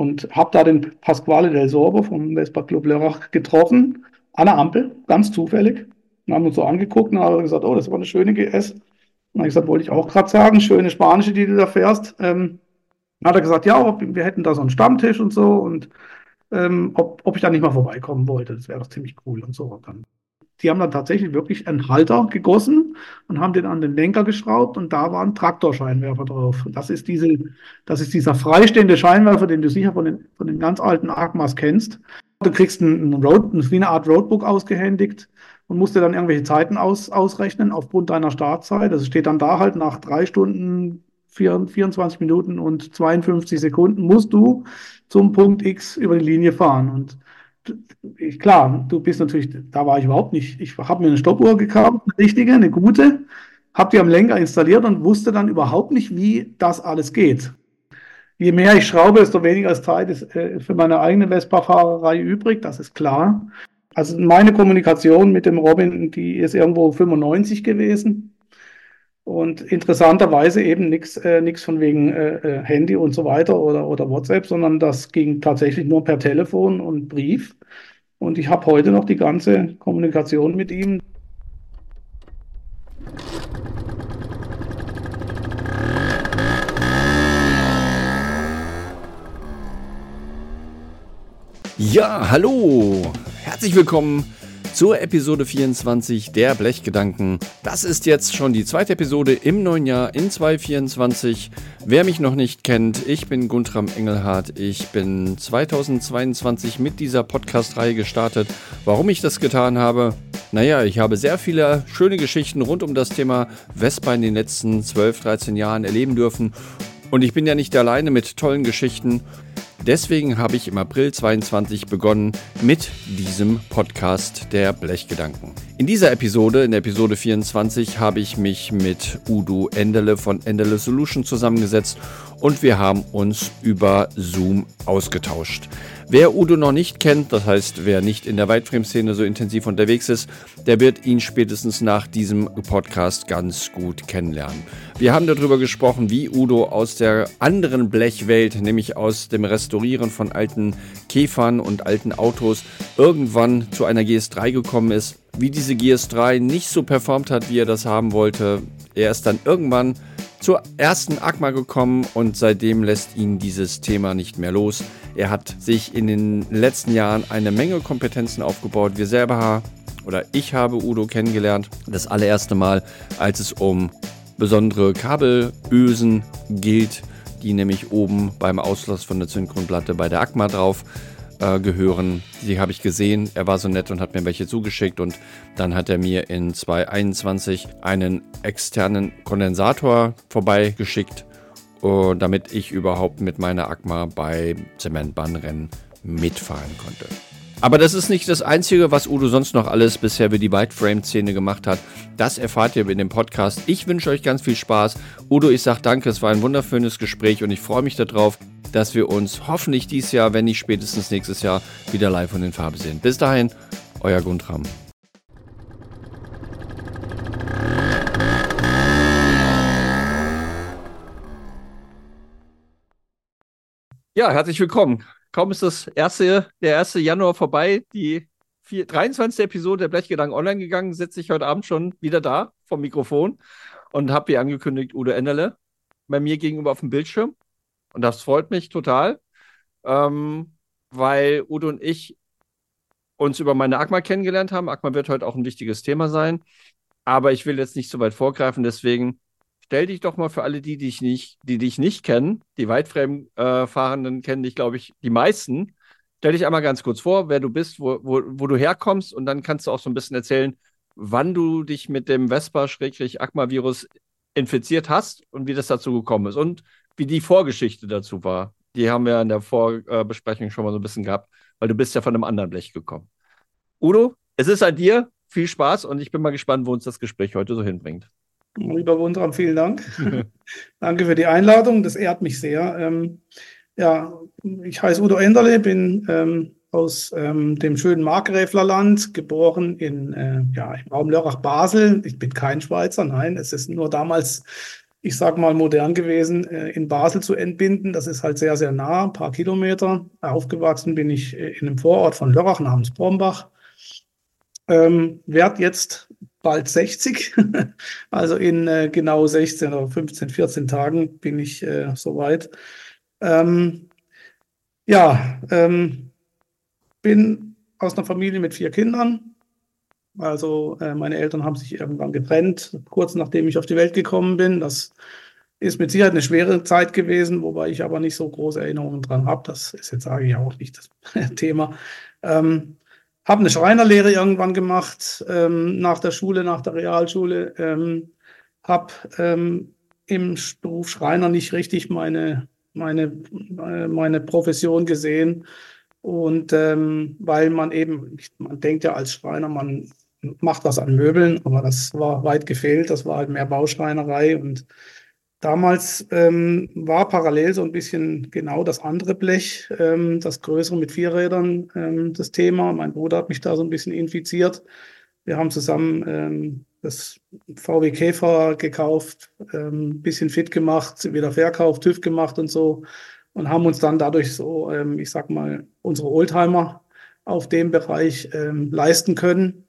und habe da den Pasquale del Sorbo vom Vespa Club Lörrach getroffen, an der Ampel, ganz zufällig. Und haben uns so angeguckt und haben gesagt, oh, das war eine schöne GS. Und dann habe ich gesagt, wollte ich auch gerade sagen, schöne spanische, die du da fährst. Ähm, dann hat er gesagt, ja, wir hätten da so einen Stammtisch und so und ähm, ob, ob ich da nicht mal vorbeikommen wollte. Das wäre doch ziemlich cool und so. Und dann die haben dann tatsächlich wirklich einen Halter gegossen und haben den an den Lenker geschraubt und da war ein Traktorscheinwerfer drauf. Das ist diese, das ist dieser freistehende Scheinwerfer, den du sicher von den, von den ganz alten Agmas kennst. Du kriegst ein, ein Road, wie eine Art Roadbook ausgehändigt und musst dir dann irgendwelche Zeiten aus, ausrechnen aufgrund deiner Startzeit. Also steht dann da halt nach drei Stunden, 24 Minuten und 52 Sekunden musst du zum Punkt X über die Linie fahren. Und klar, du bist natürlich, da war ich überhaupt nicht. Ich habe mir eine Stoppuhr gekauft, eine richtige, eine gute, habe die am Lenker installiert und wusste dann überhaupt nicht, wie das alles geht. Je mehr ich schraube, desto weniger Zeit ist äh, für meine eigene Vespa-Fahrerei übrig, das ist klar. Also meine Kommunikation mit dem Robin, die ist irgendwo 95 gewesen. Und interessanterweise eben nichts äh, von wegen äh, äh, Handy und so weiter oder, oder WhatsApp, sondern das ging tatsächlich nur per Telefon und Brief. Und ich habe heute noch die ganze Kommunikation mit ihm. Ja, hallo! Herzlich willkommen zur Episode 24 der Blechgedanken. Das ist jetzt schon die zweite Episode im neuen Jahr in 2024. Wer mich noch nicht kennt, ich bin Guntram Engelhardt. Ich bin 2022 mit dieser Podcast-Reihe gestartet. Warum ich das getan habe? Naja, ich habe sehr viele schöne Geschichten rund um das Thema Vespa in den letzten 12, 13 Jahren erleben dürfen. Und ich bin ja nicht alleine mit tollen Geschichten. Deswegen habe ich im April 22 begonnen mit diesem Podcast der Blechgedanken. In dieser Episode, in der Episode 24, habe ich mich mit Udo Endele von Endele Solution zusammengesetzt und wir haben uns über Zoom ausgetauscht. Wer Udo noch nicht kennt, das heißt, wer nicht in der Weitframe-Szene so intensiv unterwegs ist, der wird ihn spätestens nach diesem Podcast ganz gut kennenlernen. Wir haben darüber gesprochen, wie Udo aus der anderen Blechwelt, nämlich aus dem Restaurieren von alten Käfern und alten Autos, irgendwann zu einer GS3 gekommen ist, wie diese GS3 nicht so performt hat, wie er das haben wollte. Er ist dann irgendwann zur ersten Agma gekommen und seitdem lässt ihn dieses Thema nicht mehr los. Er hat sich in den letzten Jahren eine Menge Kompetenzen aufgebaut. Wir selber oder ich habe Udo kennengelernt, das allererste Mal, als es um besondere Kabelösen gilt, die nämlich oben beim Auslass von der Zündgrundplatte bei der Agma drauf äh, gehören. Die habe ich gesehen. Er war so nett und hat mir welche zugeschickt und dann hat er mir in 2021 einen externen Kondensator vorbeigeschickt uh, damit ich überhaupt mit meiner Agma bei Zementbahnrennen mitfahren konnte. Aber das ist nicht das Einzige, was Udo sonst noch alles bisher für die Whiteframe-Szene gemacht hat. Das erfahrt ihr in dem Podcast. Ich wünsche euch ganz viel Spaß. Udo, ich sage danke, es war ein wunderschönes Gespräch und ich freue mich darauf, dass wir uns hoffentlich dieses Jahr, wenn nicht spätestens nächstes Jahr, wieder live und in Farbe sehen. Bis dahin, euer Guntram. Ja, herzlich willkommen. Kaum ist das erste, der 1. Januar vorbei, die 4, 23. Episode der Blechgedanken online gegangen, sitze ich heute Abend schon wieder da vom Mikrofon und habe wie angekündigt Udo Enderle bei mir gegenüber auf dem Bildschirm. Und das freut mich total, ähm, weil Udo und ich uns über meine Agma kennengelernt haben. Agma wird heute auch ein wichtiges Thema sein. Aber ich will jetzt nicht so weit vorgreifen, deswegen stell dich doch mal für alle die, dich nicht, die dich nicht kennen, die Weitframe-Fahrenden kennen dich, glaube ich, die meisten. Stell dich einmal ganz kurz vor, wer du bist, wo, wo, wo du herkommst und dann kannst du auch so ein bisschen erzählen, wann du dich mit dem Vespa-Acma-Virus infiziert hast und wie das dazu gekommen ist und wie die Vorgeschichte dazu war. Die haben wir in der Vorbesprechung schon mal so ein bisschen gehabt, weil du bist ja von einem anderen Blech gekommen. Udo, es ist an dir. Viel Spaß und ich bin mal gespannt, wo uns das Gespräch heute so hinbringt. Lieber Wundram, vielen Dank. Danke für die Einladung, das ehrt mich sehr. Ähm, ja, ich heiße Udo Enderle, bin ähm, aus ähm, dem schönen Markgräflerland, geboren in, äh, ja, im Raum Lörrach-Basel. Ich bin kein Schweizer, nein, es ist nur damals ich sag mal, modern gewesen, äh, in Basel zu entbinden. Das ist halt sehr, sehr nah, ein paar Kilometer. Aufgewachsen bin ich äh, in einem Vorort von Lörrach namens Brombach. Ähm, werd jetzt bald 60, also in äh, genau 16 oder 15, 14 Tagen bin ich äh, soweit. Ähm, ja, ähm, bin aus einer Familie mit vier Kindern. Also äh, meine Eltern haben sich irgendwann getrennt, kurz nachdem ich auf die Welt gekommen bin. Das ist mit Sicherheit eine schwere Zeit gewesen, wobei ich aber nicht so große Erinnerungen dran habe. Das ist jetzt, sage ich, auch nicht das Thema. Ähm, habe eine Schreinerlehre irgendwann gemacht, ähm, nach der Schule, nach der Realschule. Ähm, habe ähm, im Beruf Schreiner nicht richtig meine, meine, äh, meine Profession gesehen. Und ähm, weil man eben, man denkt ja als Schreiner, man macht was an Möbeln, aber das war weit gefehlt, das war halt mehr Bauschreinerei und Damals ähm, war parallel so ein bisschen genau das andere Blech, ähm, das größere mit vier Rädern, ähm, das Thema. Mein Bruder hat mich da so ein bisschen infiziert. Wir haben zusammen ähm, das VW Käfer gekauft, ähm, bisschen fit gemacht, wieder verkauft, TÜV gemacht und so und haben uns dann dadurch so, ähm, ich sag mal, unsere Oldtimer auf dem Bereich ähm, leisten können.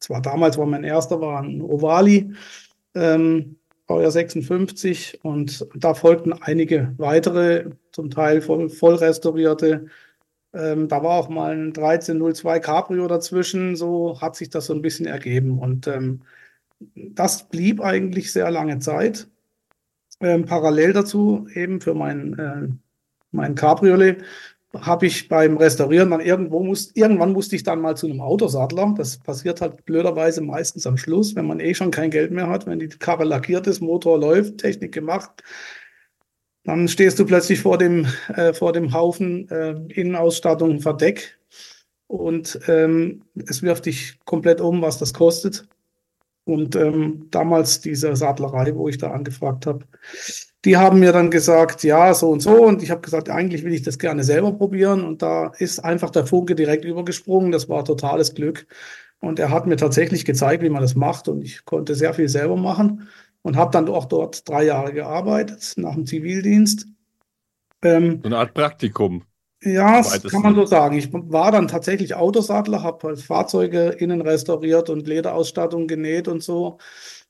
Zwar damals war mein erster, war ein Ovali. Ähm, Baujahr 56 und da folgten einige weitere, zum Teil voll, voll restaurierte. Ähm, da war auch mal ein 1302 Cabrio dazwischen, so hat sich das so ein bisschen ergeben und ähm, das blieb eigentlich sehr lange Zeit. Ähm, parallel dazu eben für mein, äh, mein Cabriolet habe ich beim Restaurieren dann irgendwo muss, irgendwann musste ich dann mal zu einem Autosattler. Das passiert halt blöderweise meistens am Schluss, wenn man eh schon kein Geld mehr hat, wenn die Karre lackiert ist, Motor läuft, Technik gemacht. Dann stehst du plötzlich vor dem, äh, vor dem Haufen äh, Innenausstattung, Verdeck und ähm, es wirft dich komplett um, was das kostet. Und ähm, damals diese Sattlerei, wo ich da angefragt habe, die haben mir dann gesagt, ja, so und so. Und ich habe gesagt, eigentlich will ich das gerne selber probieren. Und da ist einfach der Funke direkt übergesprungen. Das war totales Glück. Und er hat mir tatsächlich gezeigt, wie man das macht. Und ich konnte sehr viel selber machen und habe dann auch dort drei Jahre gearbeitet nach dem Zivildienst. Ähm, so eine Art Praktikum. Ja, das kann man so sagen. Ich war dann tatsächlich Autosattler, habe halt Fahrzeuge innen restauriert und Lederausstattung genäht und so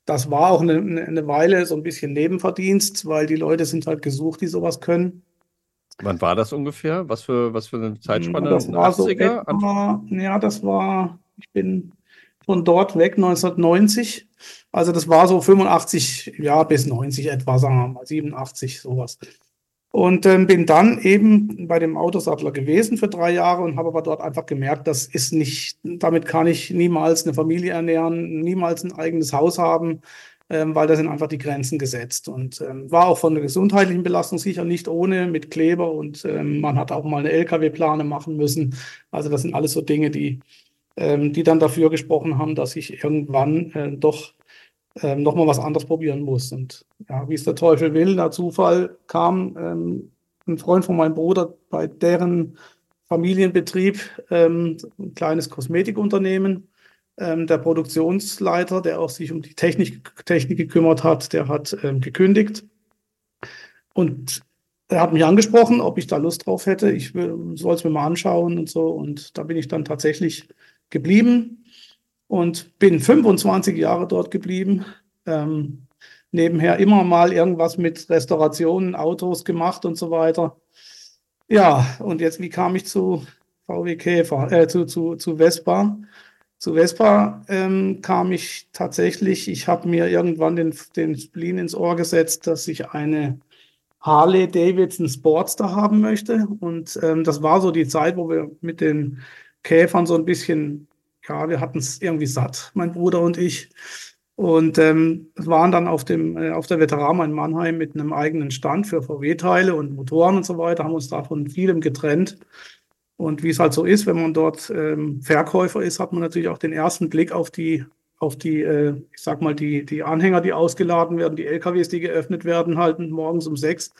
das war auch eine, eine Weile so ein bisschen Nebenverdienst, weil die Leute sind halt gesucht, die sowas können. Wann war das ungefähr? Was für, was für eine Zeitspanne? Das war 80er? So etwa, ja, das war, ich bin von dort weg 1990. Also das war so 85, ja, bis 90 etwa, sagen wir mal, 87, sowas. Und ähm, bin dann eben bei dem Autosattler gewesen für drei Jahre und habe aber dort einfach gemerkt, das ist nicht, damit kann ich niemals eine Familie ernähren, niemals ein eigenes Haus haben, ähm, weil da sind einfach die Grenzen gesetzt. Und ähm, war auch von der gesundheitlichen Belastung sicher nicht ohne mit Kleber und ähm, man hat auch mal eine LKW-Plane machen müssen. Also das sind alles so Dinge, die, ähm, die dann dafür gesprochen haben, dass ich irgendwann äh, doch ähm, nochmal was anderes probieren muss. Und ja, wie es der Teufel will, der Zufall kam, ähm, ein Freund von meinem Bruder bei deren Familienbetrieb, ähm, ein kleines Kosmetikunternehmen, ähm, der Produktionsleiter, der auch sich um die Technik, Technik gekümmert hat, der hat ähm, gekündigt. Und er hat mich angesprochen, ob ich da Lust drauf hätte. Ich soll es mir mal anschauen und so. Und da bin ich dann tatsächlich geblieben und bin 25 Jahre dort geblieben. Ähm, nebenher immer mal irgendwas mit Restaurationen, Autos gemacht und so weiter. Ja, und jetzt, wie kam ich zu VW Käfer, äh, zu, zu, zu Vespa? Zu Vespa ähm, kam ich tatsächlich, ich habe mir irgendwann den, den Spleen ins Ohr gesetzt, dass ich eine Harley Davidson Sportster haben möchte. Und ähm, das war so die Zeit, wo wir mit den Käfern so ein bisschen ja, wir hatten es irgendwie satt, mein Bruder und ich. Und ähm, waren dann auf, dem, äh, auf der Veteran in Mannheim mit einem eigenen Stand für VW-Teile und Motoren und so weiter, haben uns davon vielem getrennt. Und wie es halt so ist, wenn man dort ähm, Verkäufer ist, hat man natürlich auch den ersten Blick auf die, auf die, äh, ich sag mal, die, die Anhänger, die ausgeladen werden, die LKWs, die geöffnet werden, halt morgens um sechs.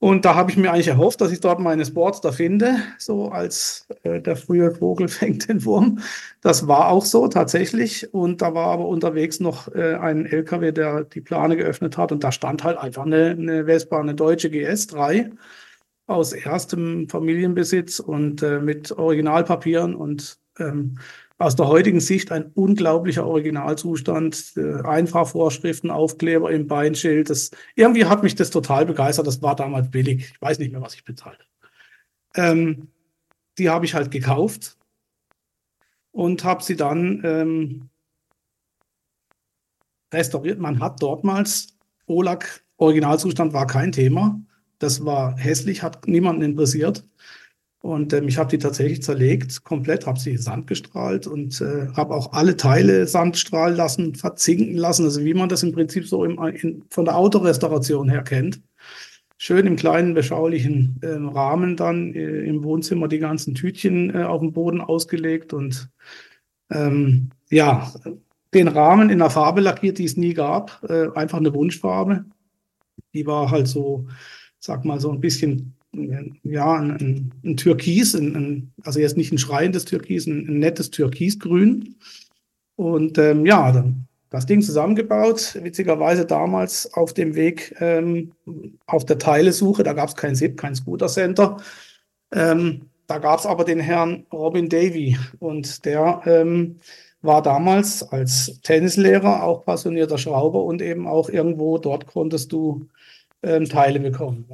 Und da habe ich mir eigentlich erhofft, dass ich dort meine Sportster finde, so als äh, der frühe Vogel fängt den Wurm. Das war auch so tatsächlich. Und da war aber unterwegs noch äh, ein LKW, der die Plane geöffnet hat. Und da stand halt einfach eine, eine Vespa, eine deutsche GS3 aus erstem Familienbesitz und äh, mit Originalpapieren und ähm, aus der heutigen Sicht ein unglaublicher Originalzustand. Äh, Einfahrvorschriften, Aufkleber im Beinschild. Das, irgendwie hat mich das total begeistert. Das war damals billig. Ich weiß nicht mehr, was ich bezahlt ähm, Die habe ich halt gekauft und habe sie dann ähm, restauriert. Man hat dortmals Olak Originalzustand war kein Thema. Das war hässlich, hat niemanden interessiert. Und ähm, ich habe die tatsächlich zerlegt, komplett, habe sie Sand gestrahlt und äh, habe auch alle Teile Sand strahlen lassen, verzinken lassen, also wie man das im Prinzip so im, in, von der Autorestauration her kennt. Schön im kleinen, beschaulichen äh, Rahmen dann äh, im Wohnzimmer die ganzen Tütchen äh, auf dem Boden ausgelegt und ähm, ja, den Rahmen in einer Farbe lackiert, die es nie gab, äh, einfach eine Wunschfarbe. Die war halt so, sag mal, so ein bisschen ja, ein, ein Türkis, ein, ein, also jetzt nicht ein schreiendes Türkis, ein, ein nettes Türkisgrün. Und ähm, ja, dann das Ding zusammengebaut, witzigerweise damals auf dem Weg ähm, auf der Teilesuche, da gab es kein SIP, kein Scooter Center. Ähm, da gab es aber den Herrn Robin Davy und der ähm, war damals als Tennislehrer auch passionierter Schrauber und eben auch irgendwo dort konntest du ähm, Teile bekommen.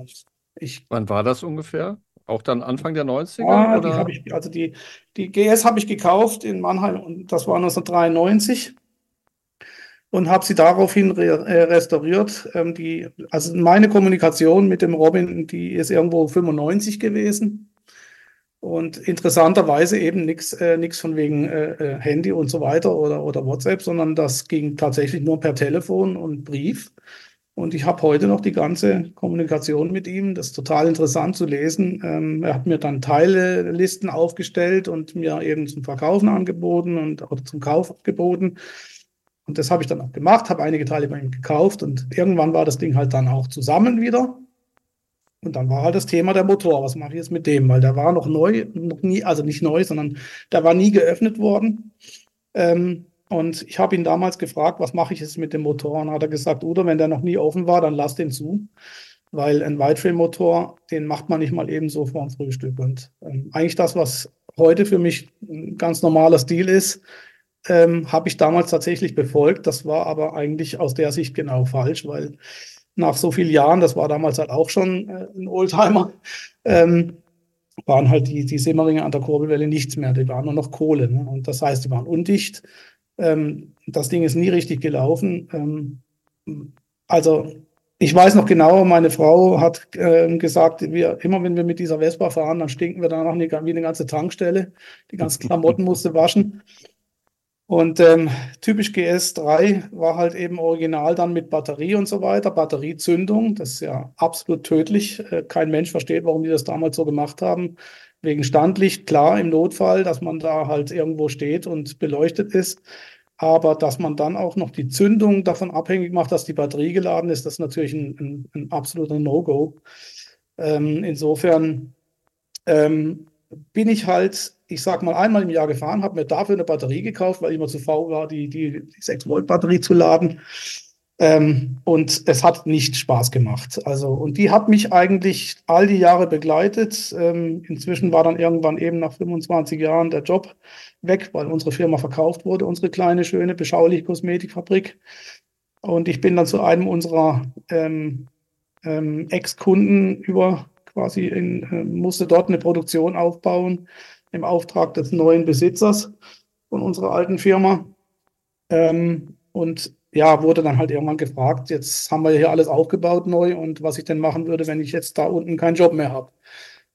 Ich, Wann war das ungefähr? Auch dann Anfang der 90er? Ja, oder? Die ich, also die, die GS habe ich gekauft in Mannheim und das war 1993 und habe sie daraufhin re äh, restauriert. Ähm, die, also meine Kommunikation mit dem Robin, die ist irgendwo 95 gewesen. Und interessanterweise eben nichts äh, nix von wegen äh, äh, Handy und so weiter oder, oder WhatsApp, sondern das ging tatsächlich nur per Telefon und Brief. Und ich habe heute noch die ganze Kommunikation mit ihm. Das ist total interessant zu lesen. Ähm, er hat mir dann Teilelisten aufgestellt und mir eben zum Verkaufen angeboten und oder zum Kauf angeboten. Und das habe ich dann auch gemacht, habe einige Teile bei ihm gekauft und irgendwann war das Ding halt dann auch zusammen wieder. Und dann war halt das Thema der Motor. Was mache ich jetzt mit dem? Weil der war noch neu, noch nie, also nicht neu, sondern der war nie geöffnet worden. Ähm, und ich habe ihn damals gefragt, was mache ich jetzt mit dem Motor? Und hat er gesagt, oder wenn der noch nie offen war, dann lass den zu. Weil ein Whiteframe-Motor, den macht man nicht mal eben so vorm Frühstück. Und ähm, eigentlich das, was heute für mich ein ganz normaler Stil ist, ähm, habe ich damals tatsächlich befolgt. Das war aber eigentlich aus der Sicht genau falsch, weil nach so vielen Jahren, das war damals halt auch schon äh, ein Oldtimer, ähm, waren halt die, die Simmeringe an der Kurbelwelle nichts mehr. Die waren nur noch Kohle. Ne? Und das heißt, die waren undicht. Ähm, das Ding ist nie richtig gelaufen. Ähm, also ich weiß noch genau, meine Frau hat äh, gesagt, wir, immer wenn wir mit dieser Vespa fahren, dann stinken wir danach wie eine ganze Tankstelle. Die ganzen Klamotten musste waschen. Und ähm, typisch GS3 war halt eben original dann mit Batterie und so weiter, Batteriezündung. Das ist ja absolut tödlich. Äh, kein Mensch versteht, warum die das damals so gemacht haben. Wegen Standlicht, klar, im Notfall, dass man da halt irgendwo steht und beleuchtet ist. Aber dass man dann auch noch die Zündung davon abhängig macht, dass die Batterie geladen ist, das ist natürlich ein, ein, ein absoluter No-Go. Ähm, insofern ähm, bin ich halt, ich sag mal, einmal im Jahr gefahren, habe mir dafür eine Batterie gekauft, weil ich immer zu faul war, die, die, die 6-Volt-Batterie zu laden. Ähm, und es hat nicht Spaß gemacht. Also, und die hat mich eigentlich all die Jahre begleitet. Ähm, inzwischen war dann irgendwann eben nach 25 Jahren der Job weg, weil unsere Firma verkauft wurde, unsere kleine, schöne, beschauliche Kosmetikfabrik. Und ich bin dann zu einem unserer ähm, ähm, Ex-Kunden über quasi in, äh, musste dort eine Produktion aufbauen im Auftrag des neuen Besitzers von unserer alten Firma. Ähm, und ja, wurde dann halt irgendwann gefragt, jetzt haben wir hier alles aufgebaut neu und was ich denn machen würde, wenn ich jetzt da unten keinen Job mehr habe.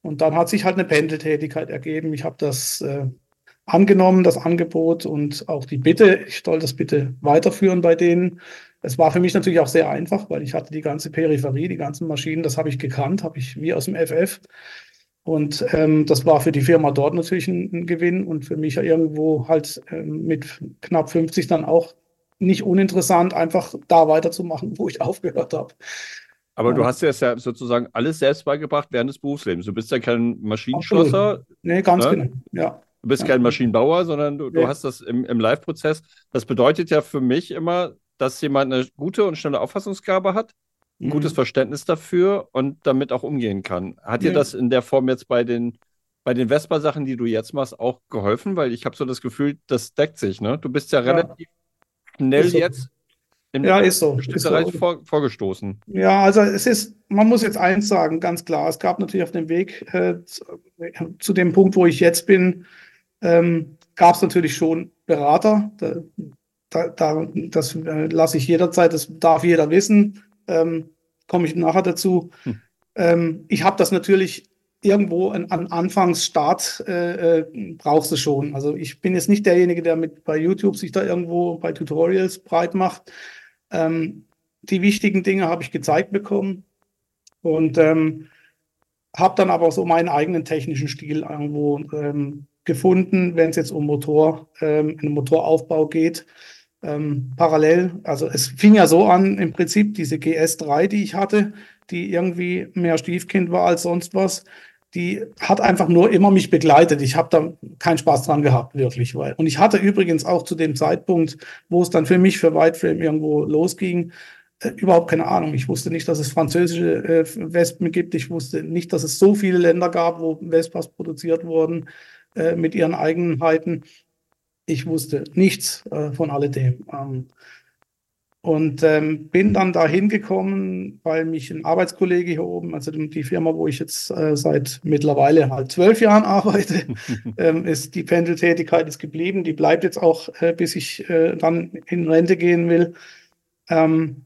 Und dann hat sich halt eine Pendeltätigkeit ergeben. Ich habe das äh, angenommen, das Angebot und auch die Bitte, ich soll das bitte weiterführen bei denen. Es war für mich natürlich auch sehr einfach, weil ich hatte die ganze Peripherie, die ganzen Maschinen, das habe ich gekannt, habe ich wie aus dem FF. Und ähm, das war für die Firma dort natürlich ein, ein Gewinn und für mich ja irgendwo halt ähm, mit knapp 50 dann auch nicht uninteressant, einfach da weiterzumachen, wo ich aufgehört habe. Aber du hast dir das ja sozusagen alles selbst beigebracht während des Berufslebens. Du bist ja kein Maschinenschlosser. Absolut. Nee, ganz ne? genau. Ja. Du bist Ja. kein Maschinenbauer, sondern du, du Nee. hast das im, im Live-Prozess. Das bedeutet ja für mich immer, dass jemand eine gute und schnelle Auffassungsgabe hat, ein gutes Mhm. Verständnis dafür und damit auch umgehen kann. Hat dir Ja. das in der Form jetzt bei den, bei den Vespa-Sachen, die du jetzt machst, auch geholfen? Weil ich habe so das Gefühl, das deckt sich, ne? Du bist ja Ja. relativ schnell so. jetzt im Ja, ist so. Ist so. Vor, vorgestoßen. Ja, also es ist, man muss jetzt eins sagen, ganz klar. Es gab natürlich auf dem Weg äh, zu, zu dem Punkt, wo ich jetzt bin, ähm, gab es natürlich schon Berater. Da, da, da, das äh, lasse ich jederzeit, das darf jeder wissen. Ähm, Komme ich nachher dazu. Hm. Ähm, ich habe das natürlich irgendwo an, an Anfangsstart äh, äh, brauchst du schon. Also ich bin jetzt nicht derjenige, der mit bei YouTube sich da irgendwo bei Tutorials breit macht. Ähm, die wichtigen Dinge habe ich gezeigt bekommen und ähm, habe dann aber so meinen eigenen technischen Stil irgendwo ähm, gefunden, wenn es jetzt um Motor, ähm, einen Motoraufbau geht. Ähm, parallel, also es fing ja so an, im Prinzip diese GS3, die ich hatte, die irgendwie mehr Stiefkind war als sonst was, die hat einfach nur immer mich begleitet. Ich habe da keinen Spaß dran gehabt, wirklich. Weil, und ich hatte übrigens auch zu dem Zeitpunkt, wo es dann für mich für Whiteframe irgendwo losging, äh, überhaupt keine Ahnung. Ich wusste nicht, dass es französische äh, Wespen gibt. Ich wusste nicht, dass es so viele Länder gab, wo Vespas produziert wurden äh, mit ihren Eigenheiten. Ich wusste nichts äh, von alledem. Ähm, und ähm, bin dann dahin gekommen, weil mich ein Arbeitskollege hier oben, also die die Firma, wo ich jetzt äh, seit mittlerweile halt zwölf Jahren arbeite, ähm, ist die Pendeltätigkeit ist geblieben. Die bleibt jetzt auch, äh, bis ich äh, dann in Rente gehen will. Ähm,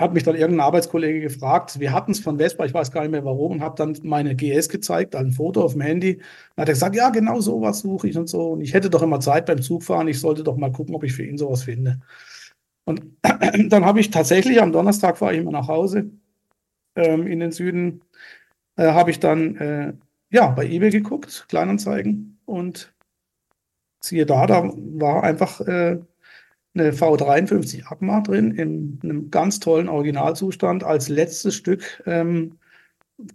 hat mich dann irgendein Arbeitskollege gefragt. Wir hatten es von Vespa, ich weiß gar nicht mehr warum, und habe dann meine GS gezeigt, ein Foto auf dem Handy. Dann hat er gesagt, ja, genau sowas suche ich und so. Und ich hätte doch immer Zeit beim Zugfahren. Ich sollte doch mal gucken, ob ich für ihn sowas finde. Und dann habe ich tatsächlich am Donnerstag fahre ich immer nach Hause ähm, in den Süden. Äh, habe ich dann äh, ja bei eBay geguckt, Kleinanzeigen und siehe da, da war einfach äh, eine V53 Agma drin in einem ganz tollen Originalzustand als letztes Stück ähm,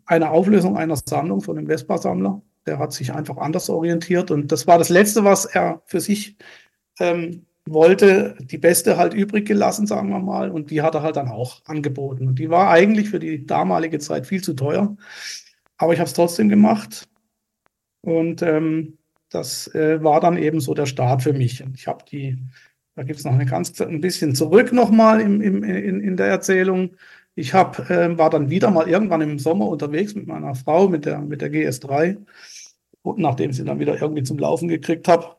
eine Auflösung einer Sammlung von einem Vespa-Sammler. Der hat sich einfach anders orientiert und das war das Letzte, was er für sich ähm, wollte, die beste halt übrig gelassen, sagen wir mal, und die hat er halt dann auch angeboten. Und die war eigentlich für die damalige Zeit viel zu teuer, aber ich habe es trotzdem gemacht und ähm, das äh, war dann eben so der Start für mich. Und ich habe die, da gibt es noch eine ganz ein bisschen zurück nochmal im, im, in, in der Erzählung. Ich hab, äh, war dann wieder mal irgendwann im Sommer unterwegs mit meiner Frau, mit der, mit der GS3, und nachdem sie dann wieder irgendwie zum Laufen gekriegt habe,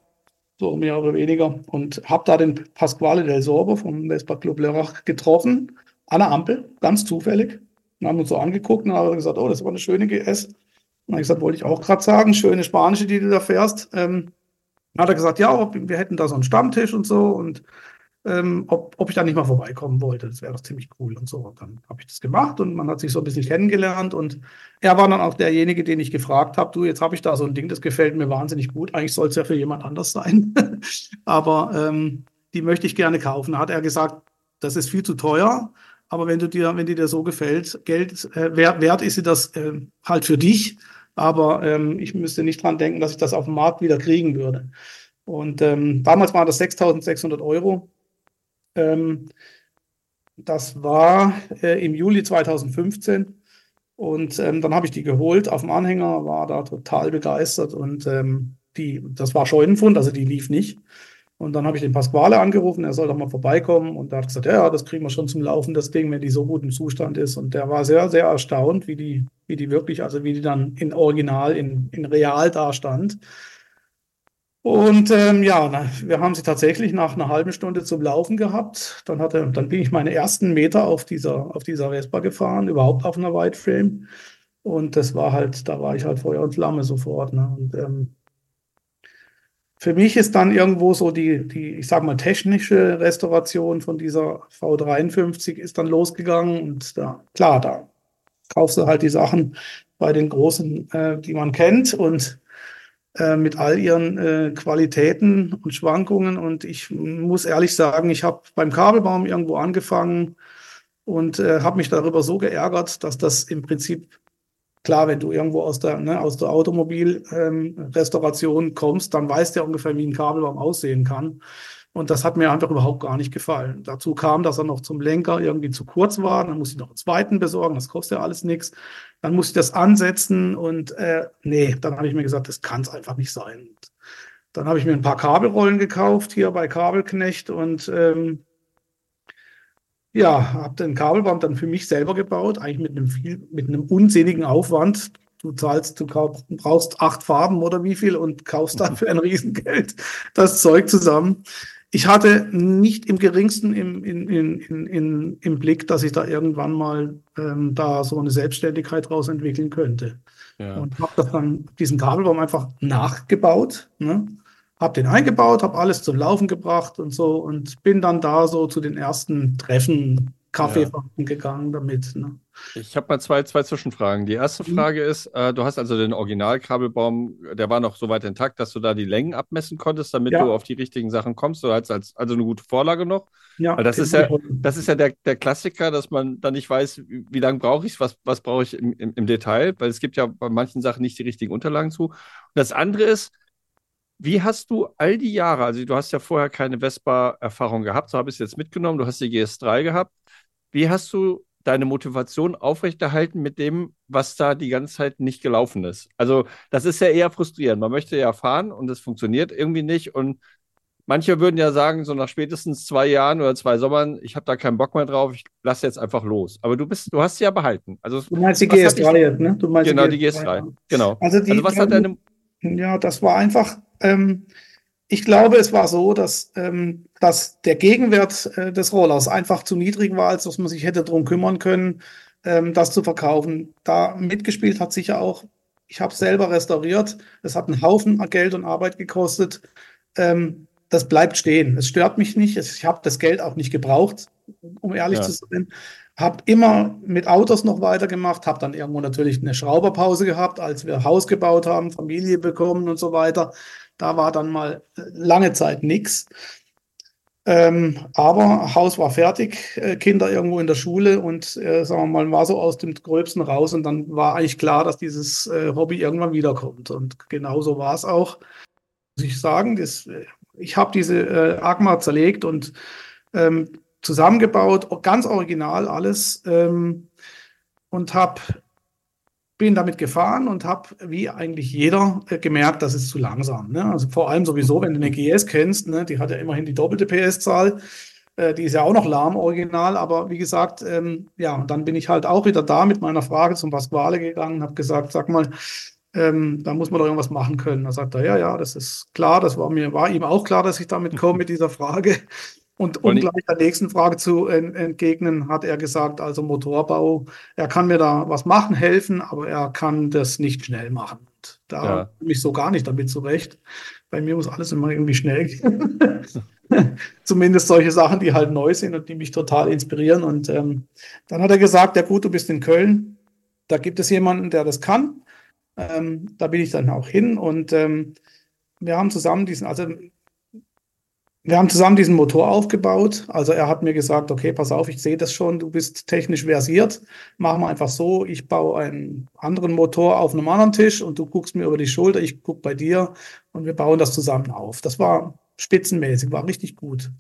so mehr oder weniger, und habe da den Pasquale del Sorbo vom Vespa Club Lerach getroffen, an der Ampel, ganz zufällig. Und haben uns so angeguckt und haben gesagt, oh, das war eine schöne GS. Und habe ich gesagt, wollte ich auch gerade sagen, schöne spanische, die du da fährst. Ähm, dann hat er gesagt, ja, wir hätten da so einen Stammtisch und so und ähm, ob, ob ich da nicht mal vorbeikommen wollte. Das wäre doch ziemlich cool und so. Und dann habe ich das gemacht und man hat sich so ein bisschen kennengelernt und er war dann auch derjenige, den ich gefragt habe, du, jetzt habe ich da so ein Ding, das gefällt mir wahnsinnig gut. Eigentlich soll es ja für jemand anders sein, aber ähm, die möchte ich gerne kaufen. Da hat er gesagt, das ist viel zu teuer, aber wenn du dir, wenn die dir so gefällt, Geld äh, wert, wert ist sie das äh, halt für dich. Aber ähm, ich müsste nicht dran denken, dass ich das auf dem Markt wieder kriegen würde. Und ähm, damals waren das 6.600 Euro. Ähm, das war äh, im Juli 2015. Und ähm, dann habe ich die geholt auf dem Anhänger, war da total begeistert. Und ähm, die, das war Scheunenfund, also die lief nicht. Und dann habe ich den Pasquale angerufen, er soll doch mal vorbeikommen. Und er hat gesagt, ja, das kriegen wir schon zum Laufen, das Ding, wenn die so gut im Zustand ist. Und der war sehr, sehr erstaunt, wie die, wie die wirklich, also wie die dann in Original, in, in Real da stand. Und ähm, ja, wir haben sie tatsächlich nach einer halben Stunde zum Laufen gehabt. Dann, hatte, dann bin ich meine ersten Meter auf dieser, auf dieser Vespa gefahren, überhaupt auf einer Whiteframe. Und das war halt, da war ich halt Feuer und Flamme sofort. Ne? Und ähm, für mich ist dann irgendwo so die, die, ich sag mal, technische Restauration von dieser V53 ist dann losgegangen. Und da, klar, da kaufst du halt die Sachen bei den großen, äh, die man kennt und äh, mit all ihren äh, Qualitäten und Schwankungen. Und ich muss ehrlich sagen, ich habe beim Kabelbaum irgendwo angefangen und äh, habe mich darüber so geärgert, dass das im Prinzip klar, wenn du irgendwo aus der, ne, aus der Automobilrestauration ähm, kommst, dann weißt du ja ungefähr, wie ein Kabelbaum aussehen kann. Und das hat mir einfach überhaupt gar nicht gefallen. Dazu kam, dass er noch zum Lenker irgendwie zu kurz war. Dann musste ich noch einen zweiten besorgen. Das kostet ja alles nichts. Dann musste ich das ansetzen und äh, nee, dann habe ich mir gesagt, das kann es einfach nicht sein. Und dann habe ich mir ein paar Kabelrollen gekauft hier bei Kabelknecht und ähm, ja, habe den Kabelbaum dann für mich selber gebaut, eigentlich mit einem viel, mit einem unsinnigen Aufwand. Du zahlst, du brauchst acht Farben oder wie viel und kaufst dafür ein Riesengeld das Zeug zusammen ich hatte nicht im geringsten im, in, in, in, im Blick, dass ich da irgendwann mal ähm, da so eine Selbstständigkeit raus entwickeln könnte. Ja. Und habe dann diesen Kabelbaum einfach nachgebaut, ne? habe den eingebaut, habe alles zum Laufen gebracht und so und bin dann da so zu den ersten Treffen Kaffee ja. gegangen damit. Ne? Ich habe mal zwei, zwei Zwischenfragen. Die erste mhm. Frage ist, äh, du hast also den Originalkabelbaum, der war noch so weit intakt, dass du da die Längen abmessen konntest, damit ja. du auf die richtigen Sachen kommst. Du hast als, also eine gute Vorlage noch. Ja, Weil das ist ja, das ist ja der, der Klassiker, dass man dann nicht weiß, wie, wie lange brauche ich was, was brauche ich im, im, im Detail, weil es gibt ja bei manchen Sachen nicht die richtigen Unterlagen zu. Und das andere ist, wie hast du all die Jahre, also du hast ja vorher keine Vespa-Erfahrung gehabt, so habe ich es jetzt mitgenommen, du hast die GS3 gehabt, wie hast du deine Motivation aufrechterhalten mit dem, was da die ganze Zeit nicht gelaufen ist? Also, das ist ja eher frustrierend. Man möchte ja fahren und es funktioniert irgendwie nicht. Und manche würden ja sagen, so nach spätestens zwei Jahren oder zwei Sommern, ich habe da keinen Bock mehr drauf, ich lasse jetzt einfach los. Aber du bist, du hast sie ja behalten. Also, du meinst die GS3 jetzt, ne? Du meinst genau, die GS3. Die GS3. Genau. Also, die, also was hat deine. Ja, das war einfach. Ähm, ich glaube, es war so, dass, ähm, dass der Gegenwert äh, des Rollers einfach zu niedrig war, als dass man sich hätte darum kümmern können, ähm, das zu verkaufen. Da mitgespielt hat sicher auch, ich habe selber restauriert. Es hat einen Haufen Geld und Arbeit gekostet. Ähm, das bleibt stehen. Es stört mich nicht. Ich habe das Geld auch nicht gebraucht, um ehrlich ja. zu sein. Habe immer mit Autos noch weitergemacht, habe dann irgendwo natürlich eine Schrauberpause gehabt, als wir Haus gebaut haben, Familie bekommen und so weiter. Da war dann mal lange Zeit nichts. Ähm, aber Haus war fertig, äh, Kinder irgendwo in der Schule und äh, sagen wir mal, war so aus dem Gröbsten raus und dann war eigentlich klar, dass dieses äh, Hobby irgendwann wiederkommt. Und genauso war es auch, muss ich sagen. Das, äh, ich habe diese äh, Agma zerlegt und ähm, zusammengebaut, ganz original alles ähm, und habe bin damit gefahren und habe, wie eigentlich jeder, äh, gemerkt, das ist zu langsam. Ne? Also vor allem sowieso, wenn du eine GS kennst, ne? die hat ja immerhin die doppelte PS-Zahl. Äh, die ist ja auch noch lahm original, aber wie gesagt, ähm, ja, dann bin ich halt auch wieder da mit meiner Frage zum Pasquale gegangen und habe gesagt, sag mal, ähm, da muss man doch irgendwas machen können. Da sagt er, ja, ja, das ist klar, das war mir, war ihm auch klar, dass ich damit komme mit dieser Frage. Und um gleich der nächsten Frage zu entgegnen, hat er gesagt, also Motorbau, er kann mir da was machen, helfen, aber er kann das nicht schnell machen. Und da ja. komme ich so gar nicht damit zurecht. Bei mir muss alles immer irgendwie schnell gehen. Zumindest solche Sachen, die halt neu sind und die mich total inspirieren. Und ähm, dann hat er gesagt, ja gut, du bist in Köln, da gibt es jemanden, der das kann. Ähm, da bin ich dann auch hin und ähm, wir haben zusammen diesen, also wir haben zusammen diesen Motor aufgebaut. Also er hat mir gesagt, okay, pass auf, ich sehe das schon, du bist technisch versiert. Machen wir einfach so, ich baue einen anderen Motor auf einem anderen Tisch und du guckst mir über die Schulter, ich gucke bei dir und wir bauen das zusammen auf. Das war spitzenmäßig, war richtig gut.